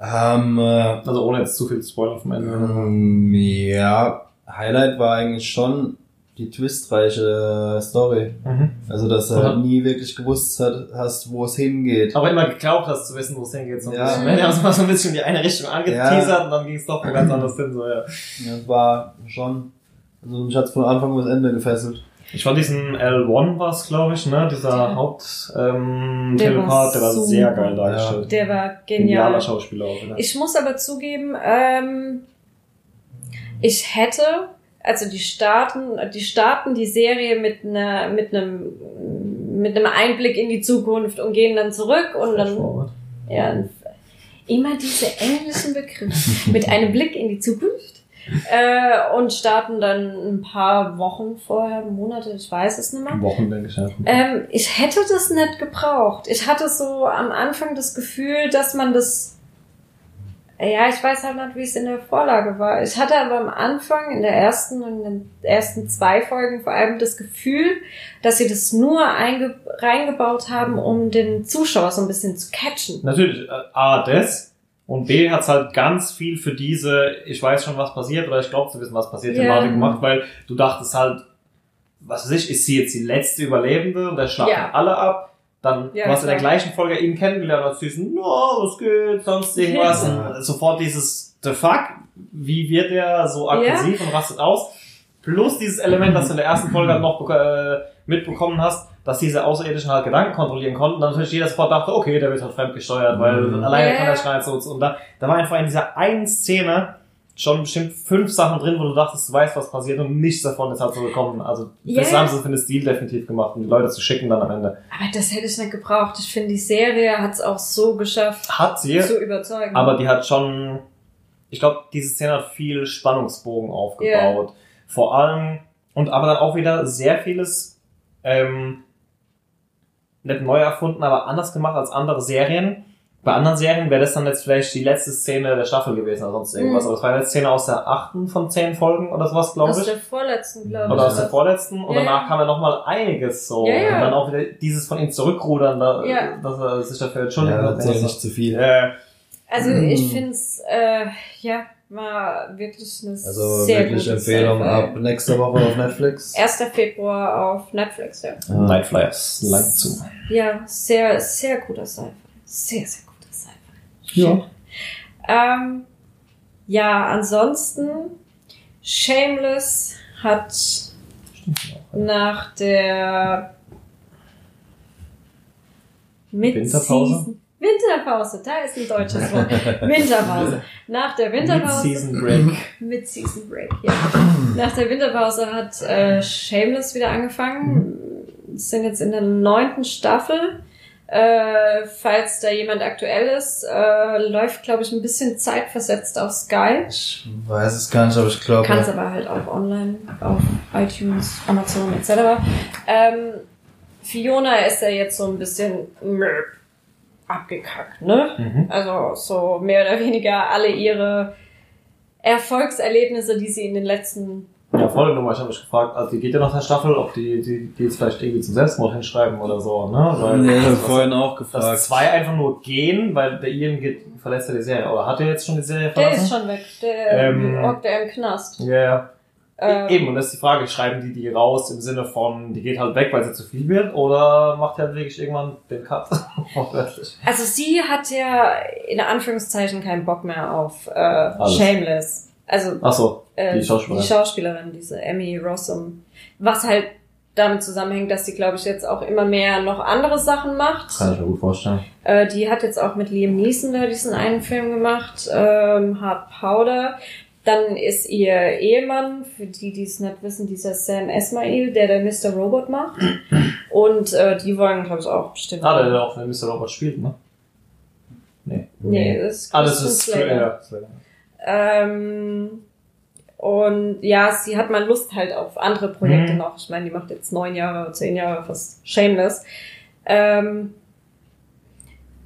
Speaker 3: Ähm, äh,
Speaker 1: Also ohne jetzt zu viel zu spoilern vom Ende.
Speaker 3: ähm, ja, Highlight war eigentlich schon die twistreiche Story.
Speaker 1: Mhm.
Speaker 3: Also, dass du halt nie wirklich gewusst hat, hast, wo es hingeht.
Speaker 1: Aber immer geglaubt hast zu wissen, wo es hingeht. So
Speaker 3: Ja.
Speaker 1: haben es mal so ein bisschen in die eine Richtung angeteasert und dann ging es doch wo ganz anders hin. So, ja.
Speaker 3: Ja, Das war schon, also mich hat's von Anfang bis Ende gefesselt.
Speaker 1: Ich fand diesen L1 was, glaube ich, ne? Dieser
Speaker 4: Der-
Speaker 1: Haupt ähm,
Speaker 4: Der
Speaker 1: Telepath,
Speaker 4: war
Speaker 1: der war
Speaker 4: super.
Speaker 1: sehr geil dargestellt.
Speaker 4: Der war
Speaker 1: Genialer
Speaker 4: genial.
Speaker 1: Schauspieler auch, ne?
Speaker 4: Ich muss aber zugeben, ähm, ich hätte, also die starten, die starten die Serie mit einer, mit einem, mit einem Einblick in die Zukunft und gehen dann zurück und dann, ja, immer diese englischen Begriffe. <laughs> mit einem Blick in die Zukunft. Äh, und starten dann ein paar Wochen vorher, Monate, ich weiß es nicht mehr.
Speaker 1: Wochen, denke ich.
Speaker 4: Ähm, ich hätte das nicht gebraucht. Ich hatte so am Anfang das Gefühl, dass man das. Ja, ich weiß halt nicht, wie es in der Vorlage war. Ich hatte aber am Anfang, in der ersten und in den ersten zwei Folgen vor allem das Gefühl, dass sie das nur einge reingebaut haben, um den Zuschauer so ein bisschen zu catchen.
Speaker 1: Natürlich, äh, A, das. Und B hat's halt ganz viel für diese, ich weiß schon, was passiert, oder ich glaube zu wissen, was passiert. Thematik gemacht, weil du dachtest halt, was weiß ich, ist sie jetzt die letzte Überlebende und der schlachten
Speaker 4: Ja.
Speaker 1: alle ab. Dann,
Speaker 4: Ja,
Speaker 1: du hast in der gleichen Folge ihn kennengelernt, als diesen, no, was geht, sonst irgendwas.
Speaker 3: Ja.
Speaker 1: Und sofort dieses, the fuck, wie wird er so aggressiv und rastet aus? Plus dieses Element, das du in der ersten Folge halt noch äh, mitbekommen hast, dass diese Außerirdischen halt Gedanken kontrollieren konnten. Dann natürlich jeder sofort dachte, okay, der wird halt fremdgesteuert, weil
Speaker 3: Mhm.
Speaker 1: alleine
Speaker 4: Ja.
Speaker 1: kann er schreien so und so. Und da, da war einfach in dieser einen Szene schon bestimmt fünf Sachen drin, wo du dachtest, du weißt, was passiert und nichts davon ist halt so gekommen. Also das
Speaker 4: Ja.
Speaker 1: haben sie für den Stil definitiv gemacht, um die Leute zu schicken dann am Ende.
Speaker 4: Aber das hätte ich nicht gebraucht. Ich finde, die Serie hat es auch so geschafft,
Speaker 1: Hat sie,
Speaker 4: zu überzeugen.
Speaker 1: aber die hat schon, ich glaube, diese Szene hat viel Spannungsbogen aufgebaut. Vor allem, und aber dann auch wieder sehr vieles, ähm, nicht neu erfunden, aber anders gemacht als andere Serien. Bei anderen Serien wäre das dann jetzt vielleicht die letzte Szene der Staffel gewesen oder sonst irgendwas.
Speaker 4: Mhm.
Speaker 1: Aber das war eine Szene aus der achten von zehn Folgen oder sowas, glaube
Speaker 4: aus
Speaker 1: ich.
Speaker 4: der vorletzten, glaube ich.
Speaker 1: Oder aus der vorletzten. Und
Speaker 4: Ja,
Speaker 1: danach
Speaker 4: ja.
Speaker 1: kam ja nochmal einiges so.
Speaker 4: Ja, ja.
Speaker 1: Und dann auch wieder dieses von ihm zurückrudern, da,
Speaker 4: Ja.
Speaker 1: dass er sich dafür entschuldigen
Speaker 3: Ja,
Speaker 1: hat.
Speaker 3: erzähl nicht zu viel.
Speaker 1: Äh,
Speaker 4: Also
Speaker 3: Mm.
Speaker 4: ich finde es, äh, ja, war wirklich eine
Speaker 3: Also
Speaker 4: sehr
Speaker 3: wirklich
Speaker 4: gute
Speaker 3: Empfehlung
Speaker 4: Sci-Fi.
Speaker 3: ab nächster Woche auf Netflix. <laughs>
Speaker 4: 1. Februar auf Netflix, ja.
Speaker 3: Ja.
Speaker 1: Night Flyers, lang zu.
Speaker 4: Ja, sehr, sehr guter Sci-Fi. Sehr, sehr.
Speaker 1: Ja.
Speaker 4: Ähm, ja, ansonsten, Shameless hat nach der
Speaker 1: Winterpause?
Speaker 4: Mid-Season- Winterpause, da ist ein deutsches Wort. <laughs> Winterpause. Nach der Winterpause.
Speaker 1: Mid-Season Break.
Speaker 4: Mid-Season Break, ja. Nach der Winterpause hat äh, Shameless wieder angefangen. Sind jetzt in der neunten Staffel. Äh, falls da jemand aktuell ist, äh, läuft, glaube ich, ein bisschen zeitversetzt auf Sky.
Speaker 3: Ich weiß es gar nicht, aber ich glaube.
Speaker 4: Kann es aber halt auch online auf iTunes, Amazon etc. Ähm, Fiona ist ja jetzt so ein bisschen abgekackt, ne?
Speaker 1: Mhm.
Speaker 4: Also so mehr oder weniger alle ihre Erfolgserlebnisse, die sie in den letzten
Speaker 1: Ja, voll Nummer. Ich habe mich gefragt, also die geht ja nach der Staffel, ob die, die, die jetzt vielleicht irgendwie zum Selbstmord hinschreiben oder so, ne? Weil,
Speaker 3: Nee, ich hab
Speaker 1: das-
Speaker 3: vorhin auch
Speaker 1: dass
Speaker 3: gefragt.
Speaker 1: zwei einfach nur gehen, weil der Ian geht, verlässt ja die Serie. Oder hat er jetzt schon die Serie
Speaker 4: Der
Speaker 1: verlassen?
Speaker 4: ist schon weg. Der
Speaker 1: Ähm,
Speaker 4: hockt er im Knast.
Speaker 1: Ja, ja.
Speaker 4: Ähm,
Speaker 1: Eben, und das ist die Frage, schreiben die die raus im Sinne von, die geht halt weg, weil sie zu viel wird, oder macht die halt wirklich irgendwann den Cut? <laughs>
Speaker 4: Also sie hat ja in Anführungszeichen keinen Bock mehr auf äh, Shameless. Also
Speaker 1: Ach so,
Speaker 4: äh,
Speaker 1: die Schauspielerin.
Speaker 4: die Schauspielerin, diese Emmy Rossum. Was halt damit zusammenhängt, dass sie, glaube ich, jetzt auch immer mehr noch andere Sachen macht.
Speaker 1: Kann ich mir gut vorstellen.
Speaker 4: Äh, die hat jetzt auch mit Liam Neeson da diesen einen Film gemacht, ähm, Hard Powder. Dann ist ihr Ehemann, für die, die es nicht wissen, dieser Sam Esmail, der der Mr. Robot macht. Und äh, die wollen, glaube ich, auch bestimmt.
Speaker 1: Ah, der, der auch Mr. Robot spielt, ne? Nee.
Speaker 4: Nee, das ist
Speaker 1: Ah, das ist
Speaker 4: Slater.
Speaker 1: ja, Slater.
Speaker 4: Ähm, Und ja, sie hat mal Lust halt auf andere Projekte
Speaker 1: Mhm.
Speaker 4: noch. Ich meine, die macht jetzt neun Jahre, zehn Jahre fast Shameless. Ähm,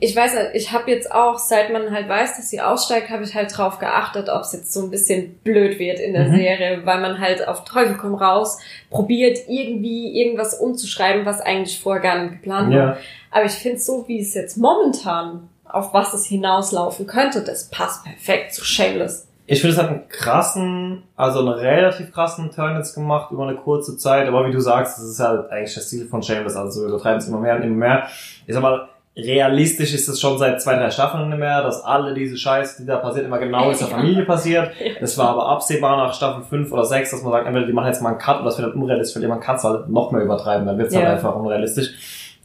Speaker 4: ich weiß nicht, ich habe jetzt auch, seit man halt weiß, dass sie aussteigt, habe ich halt drauf geachtet, ob es jetzt so ein bisschen blöd wird in der
Speaker 1: Mhm.
Speaker 4: Serie, weil man halt auf Teufel komm raus probiert, irgendwie irgendwas umzuschreiben, was eigentlich vorher gar nicht geplant war.
Speaker 1: Ja.
Speaker 4: Aber ich finde so, wie es jetzt momentan, auf was es hinauslaufen könnte, das passt perfekt zu Shameless.
Speaker 1: Ich finde, es hat einen krassen, also einen relativ krassen Turn jetzt gemacht über eine kurze Zeit, aber wie du sagst, das ist halt eigentlich der Stil von Shameless, also wir übertreiben es immer mehr und immer mehr. Ich sag mal, realistisch ist es schon seit zwei, drei Staffeln nicht mehr, dass alle diese Scheiße, die da passiert, immer genau in der Familie passiert. <laughs> Das war aber absehbar nach Staffel 5 oder 6, dass man sagt, entweder die machen jetzt mal einen Cut oder das wird dann unrealistisch, weil man kann es halt noch mehr übertreiben, dann wird es
Speaker 4: Ja.
Speaker 1: halt einfach unrealistisch.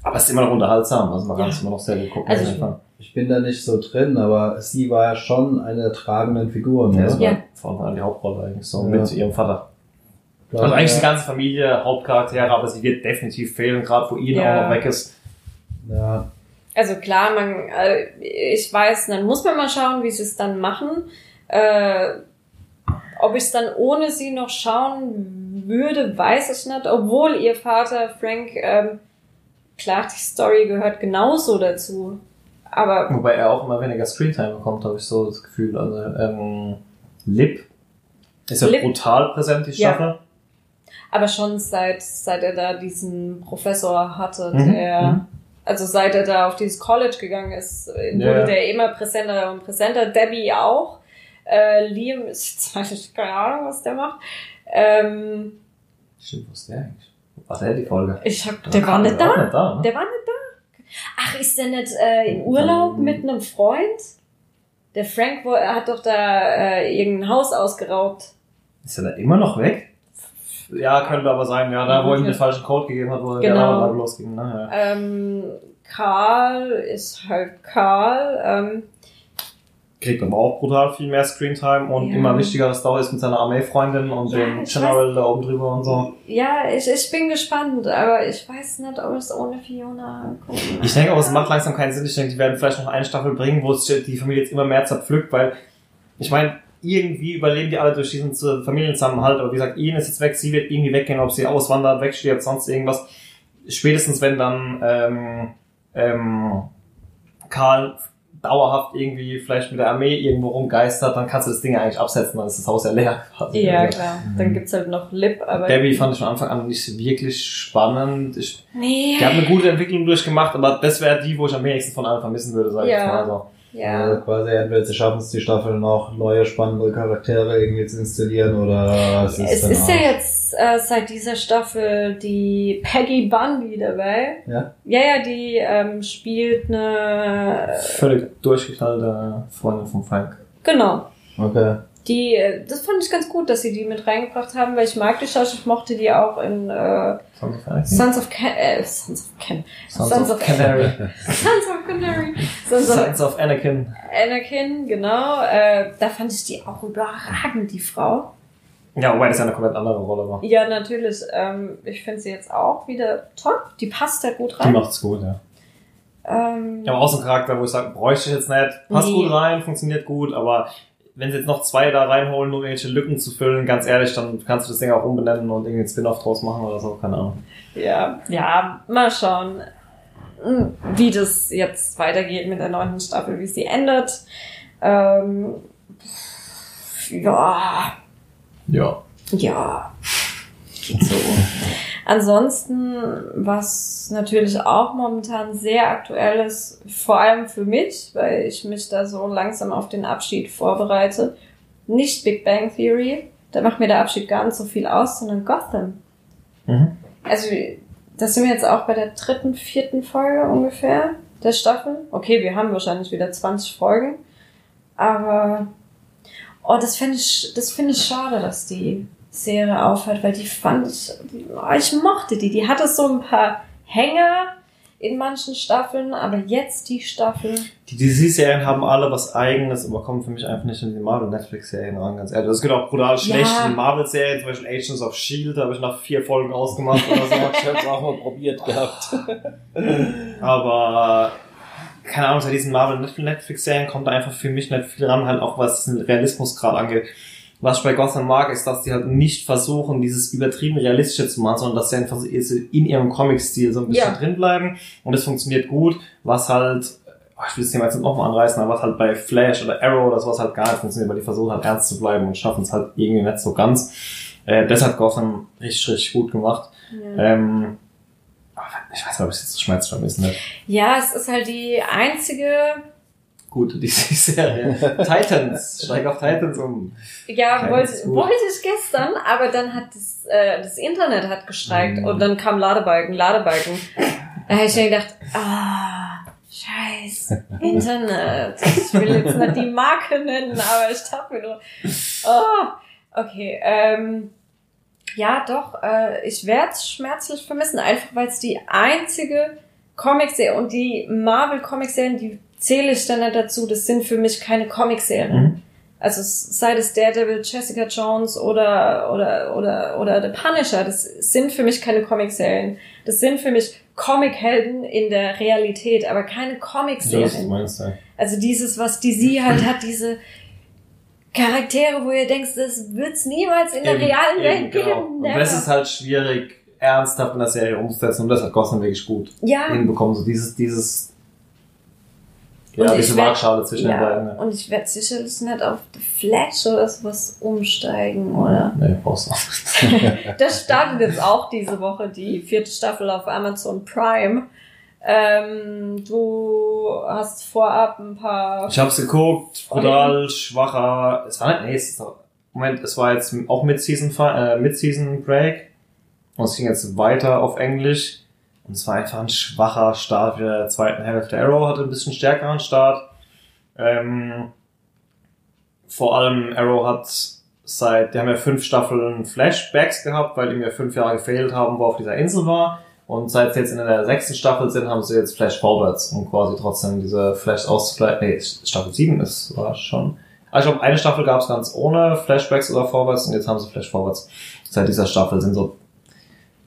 Speaker 1: Aber es ist immer noch unterhaltsam, also man kann es immer noch sehr gut gucken.
Speaker 4: Also
Speaker 1: auf
Speaker 4: ich-
Speaker 1: jeden Fall.
Speaker 3: Ich bin da nicht so drin, aber sie war ja schon eine der tragenden Figuren,
Speaker 1: Ja, das
Speaker 4: Ja.
Speaker 1: Anfang an die Hauptrolle eigentlich so,
Speaker 3: Ja.
Speaker 1: mit ihrem Vater.
Speaker 3: War
Speaker 1: Also eigentlich
Speaker 3: ja-
Speaker 1: die ganze Familie, Hauptcharaktere, aber sie wird definitiv fehlen, gerade wo Ian
Speaker 4: Ja.
Speaker 1: auch noch weg ist.
Speaker 3: Ja,
Speaker 4: Also klar, man, äh, ich weiß, dann muss man mal schauen, wie sie es dann machen. Äh, ob ich es dann ohne sie noch schauen würde, weiß ich nicht. Obwohl ihr Vater Frank, ähm, klar, die Story gehört genauso dazu. Aber
Speaker 1: Wobei er auch immer weniger Screentime bekommt, habe ich so das Gefühl. Also, ähm, Lip ist ja
Speaker 4: Lip.
Speaker 1: brutal präsent, die
Speaker 4: Ja.
Speaker 1: Staffel.
Speaker 4: aber schon seit seit er da diesen Professor hatte,
Speaker 1: Mhm,
Speaker 4: der
Speaker 1: mhm.
Speaker 4: also seit er da auf dieses College gegangen ist, äh,
Speaker 1: Ja.
Speaker 4: wurde der immer präsenter und präsenter. Debbie auch. Äh, Liam ist <laughs> keine Ahnung, was der macht. Ähm,
Speaker 1: Stimmt, was der eigentlich? Was der die Folge?
Speaker 4: ich hab, der war nicht da.
Speaker 1: nicht da ne?
Speaker 4: Der war nicht da. Ach, ist der nicht äh, im Urlaub mit einem Freund? Der Frank wo, er hat doch da äh, irgendein Haus ausgeraubt.
Speaker 1: Ist er da immer noch weg? Ja, könnte aber sein, ja, da wo ihm den falschen Code gegeben hat, wo
Speaker 4: Genau.
Speaker 1: der Alarm losging. Ne? Ja.
Speaker 4: Ähm, Karl ist halt Karl. Ähm,
Speaker 1: Kriegt aber auch brutal viel mehr Screentime und
Speaker 4: Ja.
Speaker 1: immer wichtiger Story ist mit seiner Armeefreundin und
Speaker 4: Ja,
Speaker 1: dem General da oben drüber und so.
Speaker 4: ja, ich, ich bin gespannt, aber ich weiß nicht, ob es ohne Fiona angucken
Speaker 1: Ich denke auch, es macht langsam keinen Sinn. Ich denke, die werden vielleicht noch eine Staffel bringen, wo es die Familie jetzt immer mehr zerpflückt, weil ich meine, irgendwie überleben die alle durch diesen Familienzusammenhalt. Aber wie gesagt, Ian ist jetzt weg, sie wird irgendwie weggehen, ob sie auswandert, wegstirbt, sonst irgendwas. Spätestens wenn dann ähm, ähm, Karl dauerhaft irgendwie vielleicht mit der Armee irgendwo rumgeistert, dann kannst du das Ding ja eigentlich absetzen, dann ist das Haus ja leer. quasi.
Speaker 4: Ja, <laughs>
Speaker 1: Also,
Speaker 4: klar. Dann gibt's halt noch Lip, aber.
Speaker 1: Debbie fand ich von Anfang an nicht wirklich spannend. Ich
Speaker 4: Nee.
Speaker 1: die hat eine gute Entwicklung durchgemacht, aber das wäre die, wo ich am wenigsten von allen vermissen würde, sag
Speaker 4: Ja.
Speaker 1: ich mal. Also,
Speaker 4: Ja.
Speaker 3: Also quasi entweder sie schaffen es die Staffel noch neue spannende Charaktere irgendwie zu installieren oder es ist
Speaker 4: Es
Speaker 3: dann
Speaker 4: ist ja jetzt äh, seit dieser Staffel die Peggy Bundy dabei.
Speaker 3: Ja?
Speaker 4: Ja, ja, die ähm, spielt eine.
Speaker 1: völlig durchgeknallte Freundin von Frank.
Speaker 4: Genau.
Speaker 3: Okay.
Speaker 4: Die, äh, das fand ich ganz gut, dass sie die mit reingebracht haben, weil ich mag die Schauspielerin, ich mochte die auch in äh,
Speaker 1: Sons of Anarchy?
Speaker 4: Sons of Can äh, Sons of Can
Speaker 1: Sons,
Speaker 4: Sons
Speaker 1: of
Speaker 4: of
Speaker 1: Canary.
Speaker 4: Sons of Canary Sons of
Speaker 1: Sons of Anakin.
Speaker 4: Anakin, genau. Äh, da fand ich die auch überragend, die Frau.
Speaker 1: Ja, wobei das ja eine komplett andere Rolle war.
Speaker 4: Ja, natürlich. Ähm, ich finde sie jetzt auch wieder toll. Die passt da gut
Speaker 1: Die
Speaker 4: rein.
Speaker 1: macht's gut, ja.
Speaker 4: Ähm,
Speaker 1: Ja, aber auch so ein Charakter, wo ich sage, bräuchte ich jetzt nicht. Passt
Speaker 4: Nee.
Speaker 1: gut rein, funktioniert gut, aber wenn sie jetzt noch zwei da reinholen, um irgendwelche Lücken zu füllen, ganz ehrlich, dann kannst du das Ding auch umbenennen und irgendwie einen Spin-off draus machen oder so, keine Ahnung.
Speaker 4: ja, ja, mal schauen, hm, wie das jetzt weitergeht mit der neunten Staffel, wie sie endet. Ähm, ja,
Speaker 1: Ja.
Speaker 4: ja, geht so. Ansonsten, was natürlich auch momentan sehr aktuell ist, vor allem für mich, weil ich mich da so langsam auf den Abschied vorbereite, nicht Big Bang Theory, da macht mir der Abschied gar nicht so viel aus, sondern Gotham.
Speaker 1: Mhm.
Speaker 4: Also, das sind wir jetzt auch bei der dritten, vierten Folge ungefähr der Staffel. Okay, wir haben wahrscheinlich wieder 20 Folgen, aber oh, das finde ich, das finde ich schade, dass die Serie aufhört, weil die fand ich, ich mochte die. Die hatte so ein paar Hänger in manchen Staffeln, aber jetzt die Staffel.
Speaker 1: Die DC-Serien haben alle was eigenes, aber kommen für mich einfach nicht in die Marvel-Netflix-Serien ran, ganz ehrlich. Das geht auch brutal schlecht.
Speaker 4: Ja.
Speaker 1: Die Marvel-Serien, zum Beispiel Agents of S.H.I.E.L.D., da habe ich nach vier Folgen ausgemacht oder so. <laughs>
Speaker 3: Ich hab's auch mal probiert gehabt. <laughs>
Speaker 1: Aber keine Ahnung, bei diesen Marvel Netflix Serien kommt da einfach für mich nicht viel ran, halt auch was den Realismusgrad angeht. Was ich bei Gotham mag, ist, dass die halt nicht versuchen, dieses übertrieben realistische zu machen, sondern dass sie einfach in ihrem Comic-Stil so ein bisschen
Speaker 4: Ja.
Speaker 1: drin bleiben. Und es funktioniert gut, was halt, oh, ich will das Thema jetzt nicht nochmal anreißen, aber was halt bei Flash oder Arrow oder sowas halt gar nicht funktioniert, weil die versuchen halt ernst zu bleiben und schaffen es halt irgendwie nicht so ganz. Äh, das hat Gotham richtig, richtig gut gemacht. Ähm, aber ich weiß nicht, ob es jetzt so schmerzfrei ist, ne?
Speaker 4: Ja, es ist halt die einzige,
Speaker 1: Gut, die <laughs> Serie. Titans, steig auf Titans um.
Speaker 4: ja, wollte, wollte ich gestern, aber dann hat das, äh, das Internet hat gestreikt
Speaker 1: Mhm.
Speaker 4: und dann kam Ladebalken, Ladebalken. Da habe ich mir gedacht, ah, scheiß Internet. Ich will jetzt nicht die Marke nennen, aber ich dachte mir nur, oh, okay, ähm, ja, doch, äh, ich werde es schmerzlich vermissen, einfach weil es die einzige Comicserie und die Marvel-Comicserien, die zähle ich dann dazu, das sind für mich keine Comicserien.
Speaker 1: Mhm.
Speaker 4: Also sei das Daredevil, Jessica Jones oder oder oder oder The Punisher, das sind für mich keine Comicserien. Das sind für mich Comichelden in der Realität, aber keine Comicserien.
Speaker 1: du.
Speaker 4: Also dieses, was DC halt hat, diese Charaktere, wo ihr denkt, das wird's niemals in der
Speaker 1: Eben,
Speaker 4: realen Welt
Speaker 1: genau.
Speaker 4: geben.
Speaker 1: Und
Speaker 4: Never.
Speaker 1: das ist halt schwierig, ernsthaft in der Serie umzusetzen und das hat Gotham wirklich gut
Speaker 4: ja,
Speaker 1: hinbekommen. So dieses, dieses,
Speaker 4: Und
Speaker 1: ja,
Speaker 4: ich
Speaker 1: diese Waagschale zwischen den
Speaker 4: ja.
Speaker 1: beiden. Ne?
Speaker 4: und ich werde sicherlich nicht auf The Flash oder sowas umsteigen, oder?
Speaker 1: Nee, brauchst du auch. <laughs>
Speaker 4: Das startet jetzt auch diese Woche, die vierte Staffel auf Amazon Prime. Ähm, du hast vorab ein paar.
Speaker 1: Ich hab's geguckt, brutal, schwacher, es war nicht, nee, es ist, Moment, es war jetzt auch Mid-Season, äh, Mid-Season Break und es ging jetzt weiter auf Englisch und es war einfach ein schwacher Start für der zweiten Hälfte. Arrow hatte ein bisschen stärkeren Start. Ähm, vor allem Arrow hat seit, die haben ja fünf Staffeln Flashbacks gehabt, weil ihm ja fünf Jahre gefehlt haben, wo er auf dieser Insel war. Und seit sie jetzt in der sechsten Staffel sind, haben sie jetzt Flash Forwards, um quasi trotzdem diese Flash auszugleichen. Nee, Staffel 7 ist, war schon. Also ich glaube, eine Staffel gab es ganz ohne Flashbacks oder Forwards und jetzt haben sie Flash Forwards. Seit dieser Staffel sind so,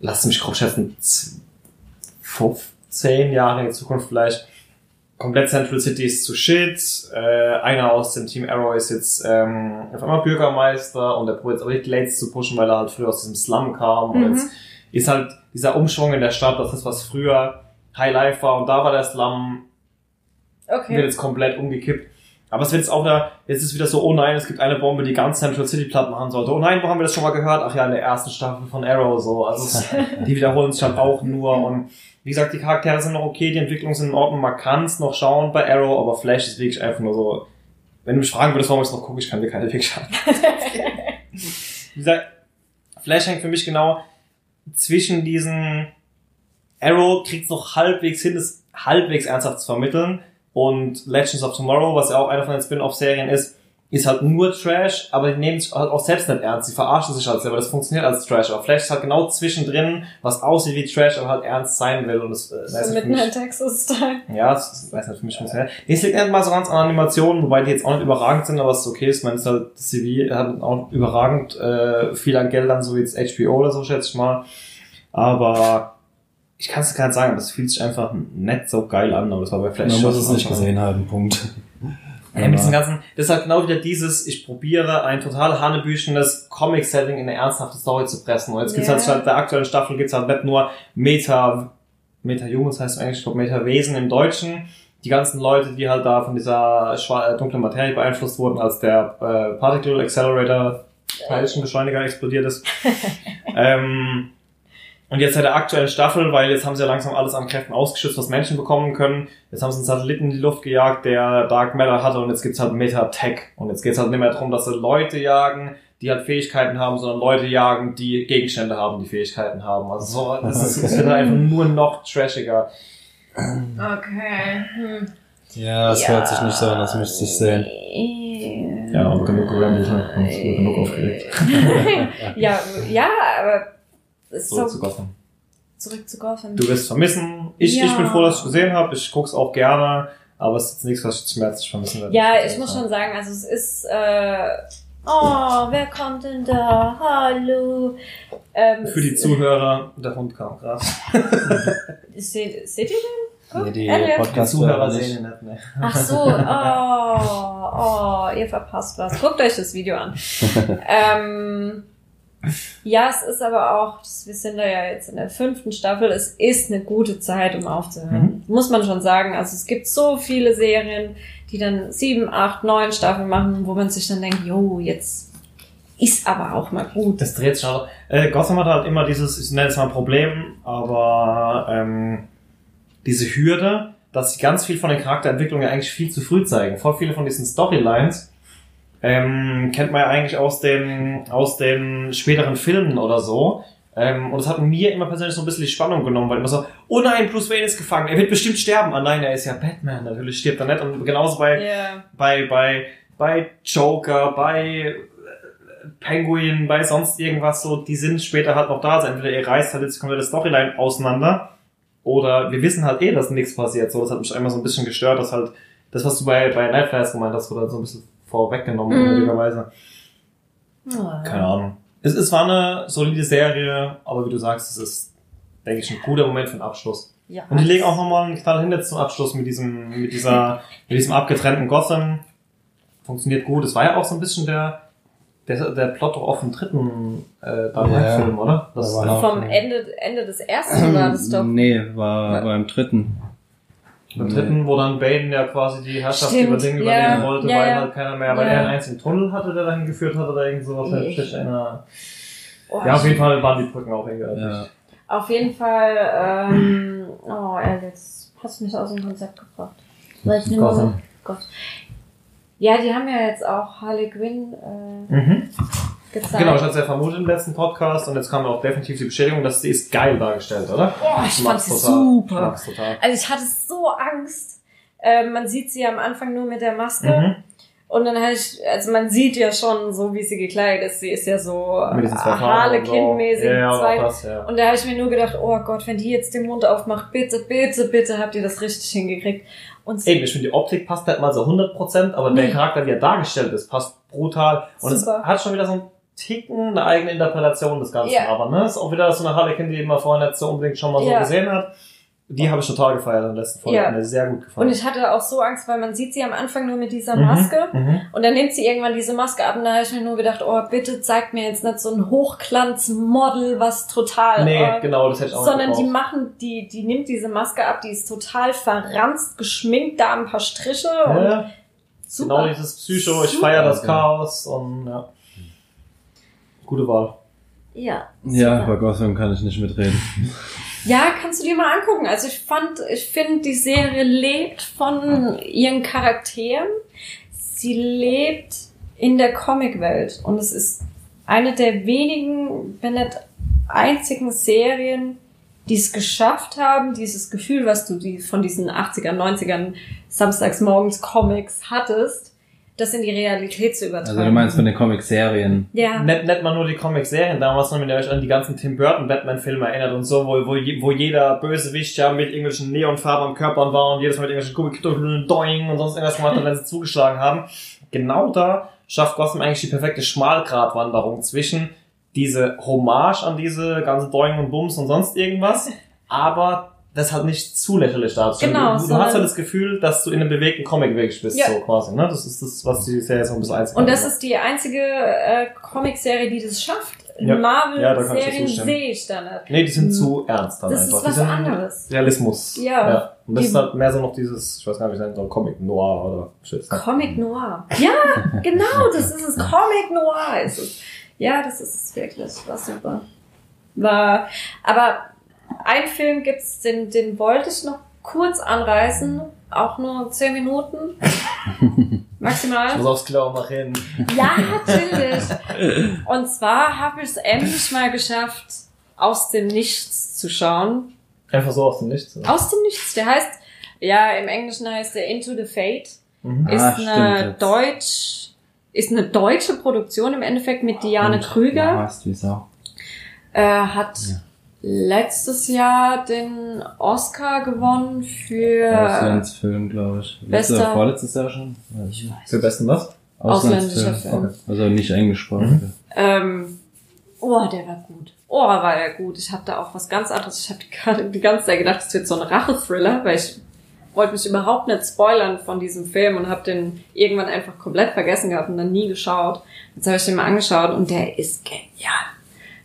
Speaker 1: lasst mich grob schätzen, z- 15 Jahre in die Zukunft vielleicht. Komplett Central City ist zu shit. Äh, einer aus dem Team Arrow ist jetzt ähm, auf einmal Bürgermeister und der probiert jetzt auch die Glades zu pushen, weil er halt früher aus diesem Slum kam. Und
Speaker 4: Mhm.
Speaker 1: jetzt ist halt dieser Umschwung in der Stadt, das ist was früher High Life war und da war der Slum, wird
Speaker 4: Okay.
Speaker 1: jetzt komplett umgekippt. Aber es wird jetzt auch da, jetzt ist wieder so, oh nein, es gibt eine Bombe, die ganz Central City platt machen sollte. Oh nein, wo haben wir das schon mal gehört? Ach ja, in der ersten Staffel von Arrow so. Also es, <laughs> die wiederholen sich halt auch nur und wie gesagt, die Charaktere sind noch okay, die Entwicklungen sind in Ordnung, man kann es noch schauen bei Arrow, aber Flash ist wirklich einfach nur so, wenn du mich fragen würdest, warum ich es noch gucke, ich kann dir keine Fiction. <laughs> wie gesagt, Flash hängt für mich genau zwischen diesen Arrow kriegt es noch halbwegs hin, es halbwegs ernsthaft zu vermitteln. Und Legends of Tomorrow, was ja auch einer von den Spin-off-Serien ist, ist halt nur Trash, aber die nehmen sich halt auch selbst nicht ernst. Sie verarschen sich halt selber. Das funktioniert als Trash. Aber Flash ist halt genau zwischendrin, was aussieht wie Trash, aber halt ernst sein will. Und das, äh, weiß
Speaker 4: So mitten in Texas-Style.
Speaker 1: ja, das ist- weiß nicht, für mich funktioniert. Das liegt nicht mal so ganz an Animationen, wobei die jetzt auch nicht überragend sind, aber es ist okay. Ich meine, es ist halt, das CV hat auch überragend äh, viel an Geldern, so wie jetzt HBO oder so, schätze ich mal. Aber ich kann es gar nicht sagen, aber es fühlt sich einfach nicht so geil an, aber das war bei Flash
Speaker 3: Man muss es nicht gesehen haben, Punkt.
Speaker 1: Ja, mit diesem ganzen, das ist halt genau wieder dieses, ich probiere ein total hanebüchenes Comic-Setting in eine ernsthafte Story zu pressen. Und jetzt gibt's
Speaker 4: Ja.
Speaker 1: halt statt der aktuellen Staffel gibt's halt nicht nur Meta, Meta-Humans heißt es eigentlich, ich glaube Meta-Wesen im Deutschen. Die ganzen Leute, die halt da von dieser äh, dunklen Materie beeinflusst wurden, als der äh, Particle Accelerator Teilchenbeschleuniger explodiert ist. <laughs> ähm, und jetzt seit der aktuellen Staffel, weil jetzt haben sie ja langsam alles an Kräften ausgeschützt, was Menschen bekommen können. Jetzt haben sie einen Satelliten in die Luft gejagt, der Dark Matter hatte und jetzt gibt's halt Meta-Tech. Und jetzt geht's halt nicht mehr darum, dass sie Leute jagen, die halt Fähigkeiten haben, sondern Leute jagen, die Gegenstände haben, die Fähigkeiten haben. Also so, das ist, es wird halt einfach nur noch trashiger.
Speaker 4: Okay. Hm.
Speaker 3: Ja, das hört sich nicht so an, das müsste ich sehen.
Speaker 1: Ja, aber genug gerambelt, ne? Und genug aufgeregt. <laughs>
Speaker 4: ja, ja, aber
Speaker 1: Zurück
Speaker 4: so
Speaker 1: zu Gotham.
Speaker 4: zurück zu Gotham.
Speaker 1: Du wirst vermissen. Ich,
Speaker 4: Ja.
Speaker 1: ich bin froh, dass ich gesehen habe. Ich guck's auch gerne. Aber es ist jetzt nichts, was ich schmerzlich vermissen werde.
Speaker 4: Ja, ich muss schon sagen, also es ist, äh, oh, wer kommt denn da? Hallo. Ähm,
Speaker 1: Für die Zuhörer, der Hund kam gerade. <laughs>
Speaker 4: Seht, seht ihr den?
Speaker 3: Nee, die
Speaker 4: Elliot.
Speaker 1: Die
Speaker 3: Podcast-Hörer
Speaker 1: Zuhörer
Speaker 3: nicht.
Speaker 1: sehen ihn nicht mehr.
Speaker 4: Ach so, <laughs> oh, oh, ihr verpasst was. Guckt euch das Video an. <laughs> ähm, ja, es ist aber auch, wir sind da ja jetzt in der fünften Staffel, es ist eine gute Zeit, um aufzuhören. Muss man schon sagen. Also es gibt so viele Serien, die dann sieben, acht, neun Staffeln machen, wo man sich dann denkt, jo, jetzt ist aber auch mal gut.
Speaker 1: Das dreht sich auch. Äh, Gotham hat halt immer dieses, ich nenne es mal Problem, aber ähm, diese Hürde, dass sie ganz viel von den Charakterentwicklungen ja eigentlich viel zu früh zeigen. Voll viele von diesen Storylines ähm, kennt man ja eigentlich aus den, aus den späteren Filmen oder so. Ähm, und das hat mir immer persönlich so ein bisschen die Spannung genommen, weil immer so, oh nein, Bruce Wayne ist gefangen, er wird bestimmt sterben. Ah nein, er ist ja Batman, natürlich stirbt er nicht. Und genauso bei,
Speaker 4: Ja.
Speaker 1: bei, bei, bei Joker, bei äh, Penguin, bei sonst irgendwas so, die sind später halt noch da. Also entweder ihr reißt halt jetzt die komplette Storyline auseinander oder wir wissen halt eh, dass nichts passiert. So, das hat mich einmal so ein bisschen gestört, dass halt das, was du bei, bei Nightflyers gemeint hast, wurde halt so ein bisschen vorweggenommen,
Speaker 4: Mhm.
Speaker 1: unnötigerweise. Keine Ahnung. Es, es war eine solide Serie, aber wie du sagst, es ist, denke ich, ein guter Moment für den Abschluss.
Speaker 4: Ja.
Speaker 1: Und die legen auch nochmal einen Knall hin jetzt zum Abschluss mit diesem, mit dieser, <laughs> mit diesem abgetrennten Gotham. Funktioniert gut. Es war ja auch so ein bisschen der, der, der Plot doch auf dem dritten äh, Dark Knight
Speaker 3: Ja.
Speaker 1: Film, oder? Das,
Speaker 3: Da war noch-
Speaker 4: Vom Ende, Ende des ersten war das doch.
Speaker 3: Nee, war beim dritten.
Speaker 1: Beim dritten, wo dann Bane ja quasi die Herrschaft
Speaker 4: Stimmt,
Speaker 1: über Dinge
Speaker 4: ja,
Speaker 1: übernehmen wollte,
Speaker 4: ja,
Speaker 1: weil
Speaker 4: ja.
Speaker 1: halt keiner mehr, weil er einen einzigen Tunnel hatte, der dahin geführt hat oder irgend sowas.
Speaker 4: Ich-
Speaker 1: Ich erinnere.
Speaker 4: Oh,
Speaker 1: Ja, auf jeden Fall waren die Brücken auch irgendwie.
Speaker 3: Ja.
Speaker 4: Auf jeden Fall, ähm, oh, Alex, hast du mich aus dem Konzept gebracht. Weil ich
Speaker 1: Gotham.
Speaker 4: Gott. Ja, die haben ja jetzt auch Harley Quinn äh,
Speaker 1: Mhm.
Speaker 4: Gezeigt.
Speaker 1: Genau, ich hatte es ja vermutet im letzten Podcast und jetzt kam auch definitiv die Bestätigung, dass sie ist geil dargestellt, oder?
Speaker 4: Oh, ich fand sie
Speaker 1: total.
Speaker 4: super.
Speaker 1: Ich total.
Speaker 4: Also ich hatte so Angst. Äh, man sieht sie am Anfang nur mit der Maske.
Speaker 1: Mhm.
Speaker 4: Und dann hatte ich, also man sieht ja schon so, wie sie gekleidet ist. Sie ist ja so
Speaker 1: und so.
Speaker 4: Harlequin-mäßig.
Speaker 1: Ja, ja, das, ja.
Speaker 4: Und da habe ich mir nur gedacht, oh Gott, wenn die jetzt den Mund aufmacht, bitte, bitte, bitte habt ihr das richtig hingekriegt. Und
Speaker 1: Eben, ich finde, die Optik passt nicht mal so 100%, aber der
Speaker 4: Nee.
Speaker 1: Charakter, wie er dargestellt ist, passt brutal. Und
Speaker 4: Super.
Speaker 1: es hat schon wieder so ein Ticken eine eigene Interpretation des Ganzen.
Speaker 4: Ja.
Speaker 1: Aber ne, ist auch wieder so eine Harlequin, die man vorher nicht so unbedingt schon mal so
Speaker 4: Ja.
Speaker 1: gesehen hat. Die habe ich total gefeiert in der letzten Folge.
Speaker 4: Ja.
Speaker 1: Mir sehr gut gefallen.
Speaker 4: und ich hatte auch so Angst, weil man sieht sie am Anfang nur mit dieser
Speaker 1: Mhm,
Speaker 4: Maske.
Speaker 1: Mhm.
Speaker 4: Und dann nimmt sie irgendwann diese Maske ab und da habe ich mir nur gedacht, oh, bitte zeigt mir jetzt nicht so ein Hochglanzmodel, was total...
Speaker 1: Nee,
Speaker 4: äh,
Speaker 1: genau, das hätte ich auch
Speaker 4: sondern
Speaker 1: nicht
Speaker 4: die machen, die, die nimmt diese Maske ab, die ist total verranzt, geschminkt, da ein paar Striche und
Speaker 1: Ja,
Speaker 4: super.
Speaker 1: genau dieses Psycho, ich feiere das
Speaker 3: Ja.
Speaker 1: Chaos und ja. Gute Wahl.
Speaker 4: Ja.
Speaker 3: Ja, bei Gotham kann ich nicht mitreden.
Speaker 4: Ja, kannst du dir mal angucken. Also ich fand, ich finde, die Serie lebt von ihren Charakteren. Sie lebt in der Comicwelt und es ist eine der wenigen, wenn nicht einzigen Serien, die es geschafft haben, dieses Gefühl, was du die von diesen 80er, 90ern Samstagsmorgens Comics hattest, das in die Realität zu übertragen.
Speaker 3: Also du meinst von den Comic-Serien.
Speaker 4: ja.
Speaker 1: Nicht, nicht mal nur die Comic-Serien, damals noch, wenn ihr euch an die ganzen Tim Burton Batman-Filme erinnert und so, wo, wo, wo jeder Bösewicht ja mit irgendwelchen Neonfarben am Körper war und jedes Mal mit irgendwelchen Gummikitteln, Doing und sonst irgendwas gemacht hat, wenn sie <laughs> zugeschlagen haben. Genau da schafft Gotham eigentlich die perfekte Schmalgratwanderung zwischen diese Hommage an diese ganze Doing und Bums und sonst irgendwas, aber das hat nicht zu lächerlich darzustellen.
Speaker 4: Genau,
Speaker 1: du, du hast halt das Gefühl, dass du in einem bewegten Comic wirklich bist,
Speaker 4: Ja.
Speaker 1: so quasi, ne? Das ist das, was die Serie so ein bisschen einzig
Speaker 4: Und das ist die einzige äh, Comicserie, die das schafft.
Speaker 1: Ja. Ja, ich
Speaker 4: Marvel-Serien
Speaker 1: zustimmen.
Speaker 4: sehe ich da nicht.
Speaker 1: Nee, die sind zu ernst dann
Speaker 4: Das
Speaker 1: einfach.
Speaker 4: ist
Speaker 1: die
Speaker 4: was anderes.
Speaker 1: Realismus.
Speaker 4: Ja.
Speaker 1: Und das
Speaker 4: Die-
Speaker 1: ist halt mehr so noch dieses, ich weiß gar nicht, wie es nennt, so ein Comic Noir oder shit.
Speaker 4: Comic Noir. Ja, <laughs> genau, das ist es. Comic Noir ist es. Ja, das ist es wirklich. War super. War, aber ein Film gibt's, den, den wollte ich noch kurz anreißen. Auch nur zehn Minuten. <laughs>
Speaker 1: Ich
Speaker 4: Maximal.
Speaker 1: muss aufs Klo mal reden.
Speaker 4: Ja, natürlich. Und zwar habe ich es endlich mal geschafft, aus dem Nichts zu schauen.
Speaker 1: Einfach so aus dem Nichts.
Speaker 4: Aus dem Nichts. Der heißt, ja, im Englischen heißt der Into the Fate.
Speaker 1: Mhm.
Speaker 4: Ist
Speaker 3: Ah,
Speaker 4: eine
Speaker 3: jetzt.
Speaker 4: Deutsch, ist eine deutsche Produktion im Endeffekt mit Diane
Speaker 3: Und
Speaker 4: Krüger.
Speaker 3: Ja, hast du auch.
Speaker 4: Äh, hat letztes Jahr den Oscar gewonnen für
Speaker 3: Auslandsfilm, glaube ich. Letztes oder vorletztes Jahr schon?
Speaker 4: ich weiß,
Speaker 1: Für besten was?
Speaker 4: ausländischer Film.
Speaker 3: Also nicht englischsprachig.
Speaker 4: Ähm, oh, der war gut. Oh, war der gut. Ich habe da auch was ganz anderes. Ich habe gerade die ganze Zeit gedacht, es wird so ein Rache-Thriller, weil ich wollte mich überhaupt nicht spoilern von diesem Film und habe den irgendwann einfach komplett vergessen gehabt und dann nie geschaut. Jetzt habe ich den mal angeschaut und der ist genial.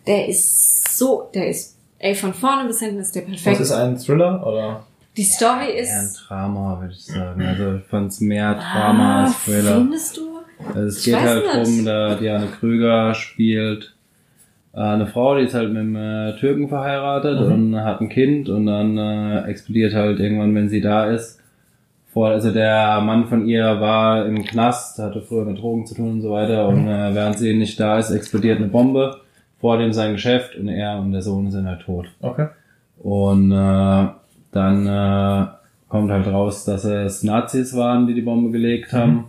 Speaker 4: Der ist so, der ist, ey, von vorne bis hinten ist der perfekt.
Speaker 1: Was ist ein Thriller oder?
Speaker 4: Die Story
Speaker 3: Eher ein
Speaker 4: ist.
Speaker 3: Drama, würde ich sagen. Also ich fand's mehr Drama
Speaker 4: Ah,
Speaker 3: als Thriller.
Speaker 4: findest du?
Speaker 3: Also es
Speaker 4: Ich
Speaker 3: geht halt
Speaker 4: nicht.
Speaker 3: drum, da Diane Krüger spielt äh, eine Frau, die ist halt mit einem äh, Türken verheiratet und hat ein Kind und dann äh, explodiert halt irgendwann, wenn sie da ist. Vor, also der Mann von ihr war im Knast, hatte früher mit Drogen zu tun und so weiter und äh, während sie nicht da ist, explodiert eine Bombe vor dem sein Geschäft und er und der Sohn sind halt tot.
Speaker 1: Okay.
Speaker 3: Und äh, dann äh, kommt halt raus, dass es Nazis waren, die die Bombe gelegt haben.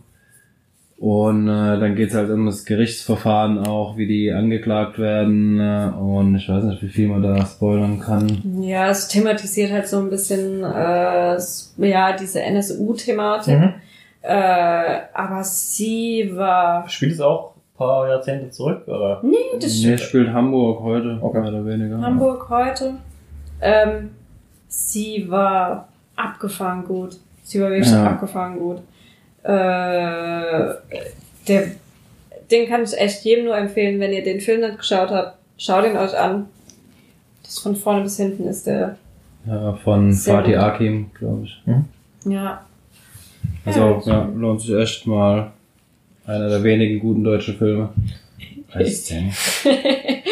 Speaker 3: Und äh, dann geht's halt um das Gerichtsverfahren auch, wie die angeklagt werden. Äh, und ich weiß nicht, wie viel man da spoilern kann.
Speaker 4: Ja, es thematisiert halt so ein bisschen, äh, ja, diese NSU-Thematik.
Speaker 1: Mhm.
Speaker 4: Äh, aber sie war.
Speaker 1: Spielt es auch paar Jahrzehnte zurück, oder?
Speaker 4: Nee, das
Speaker 3: Nee, spielt Hamburg heute,
Speaker 1: Okay.
Speaker 3: mehr oder weniger.
Speaker 4: Hamburg heute. Ähm, sie war abgefahren gut. Sie war wirklich
Speaker 3: Ja.
Speaker 4: abgefahren gut. Äh, der, den kann ich echt jedem nur empfehlen, wenn ihr den Film nicht geschaut habt, schaut ihn euch an. Das von vorne bis hinten ist der,
Speaker 3: Ja, von Fatih. Akim, glaube ich.
Speaker 4: ja.
Speaker 3: Also, ja, lohnt sich echt mal. Einer der wenigen guten deutschen Filme. Heißt der nicht? <laughs>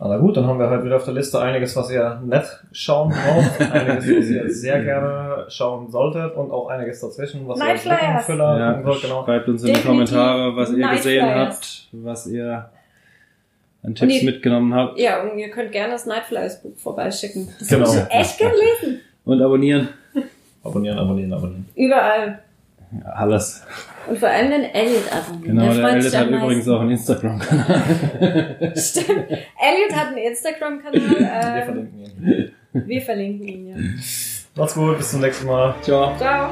Speaker 1: Na gut, dann haben wir heute wieder auf der Liste einiges, was ihr nicht schauen braucht, einiges, was ihr sehr gerne schauen solltet und auch einiges dazwischen, was ihr als
Speaker 4: Nightflyers.
Speaker 1: Lückenfüller
Speaker 3: Ja,
Speaker 1: sollt, genau.
Speaker 3: schreibt uns in die
Speaker 4: Definitiv
Speaker 3: Kommentare, was ihr
Speaker 4: Night
Speaker 3: gesehen
Speaker 4: Flyers.
Speaker 3: habt, was ihr an Tipps
Speaker 4: Nee.
Speaker 3: mitgenommen habt.
Speaker 4: Ja, und ihr könnt gerne das Nightflies Buch vorbeischicken. Das
Speaker 1: Genau.
Speaker 4: hab ich echt gern lesen.
Speaker 3: Und abonnieren.
Speaker 1: Abonnieren, abonnieren, abonnieren.
Speaker 4: Überall.
Speaker 3: Ja, alles.
Speaker 4: Und vor allem den Elliot abonnieren.
Speaker 3: Genau, der
Speaker 4: freut
Speaker 3: Elliot hat übrigens auch einen Instagram-Kanal. <laughs>
Speaker 4: Stimmt. Elliot hat einen Instagram-Kanal.
Speaker 1: Wir
Speaker 4: Ähm,
Speaker 1: verlinken ihn.
Speaker 4: wir verlinken ihn, ja.
Speaker 1: Macht's gut, bis zum nächsten Mal.
Speaker 3: Ciao.
Speaker 4: Ciao.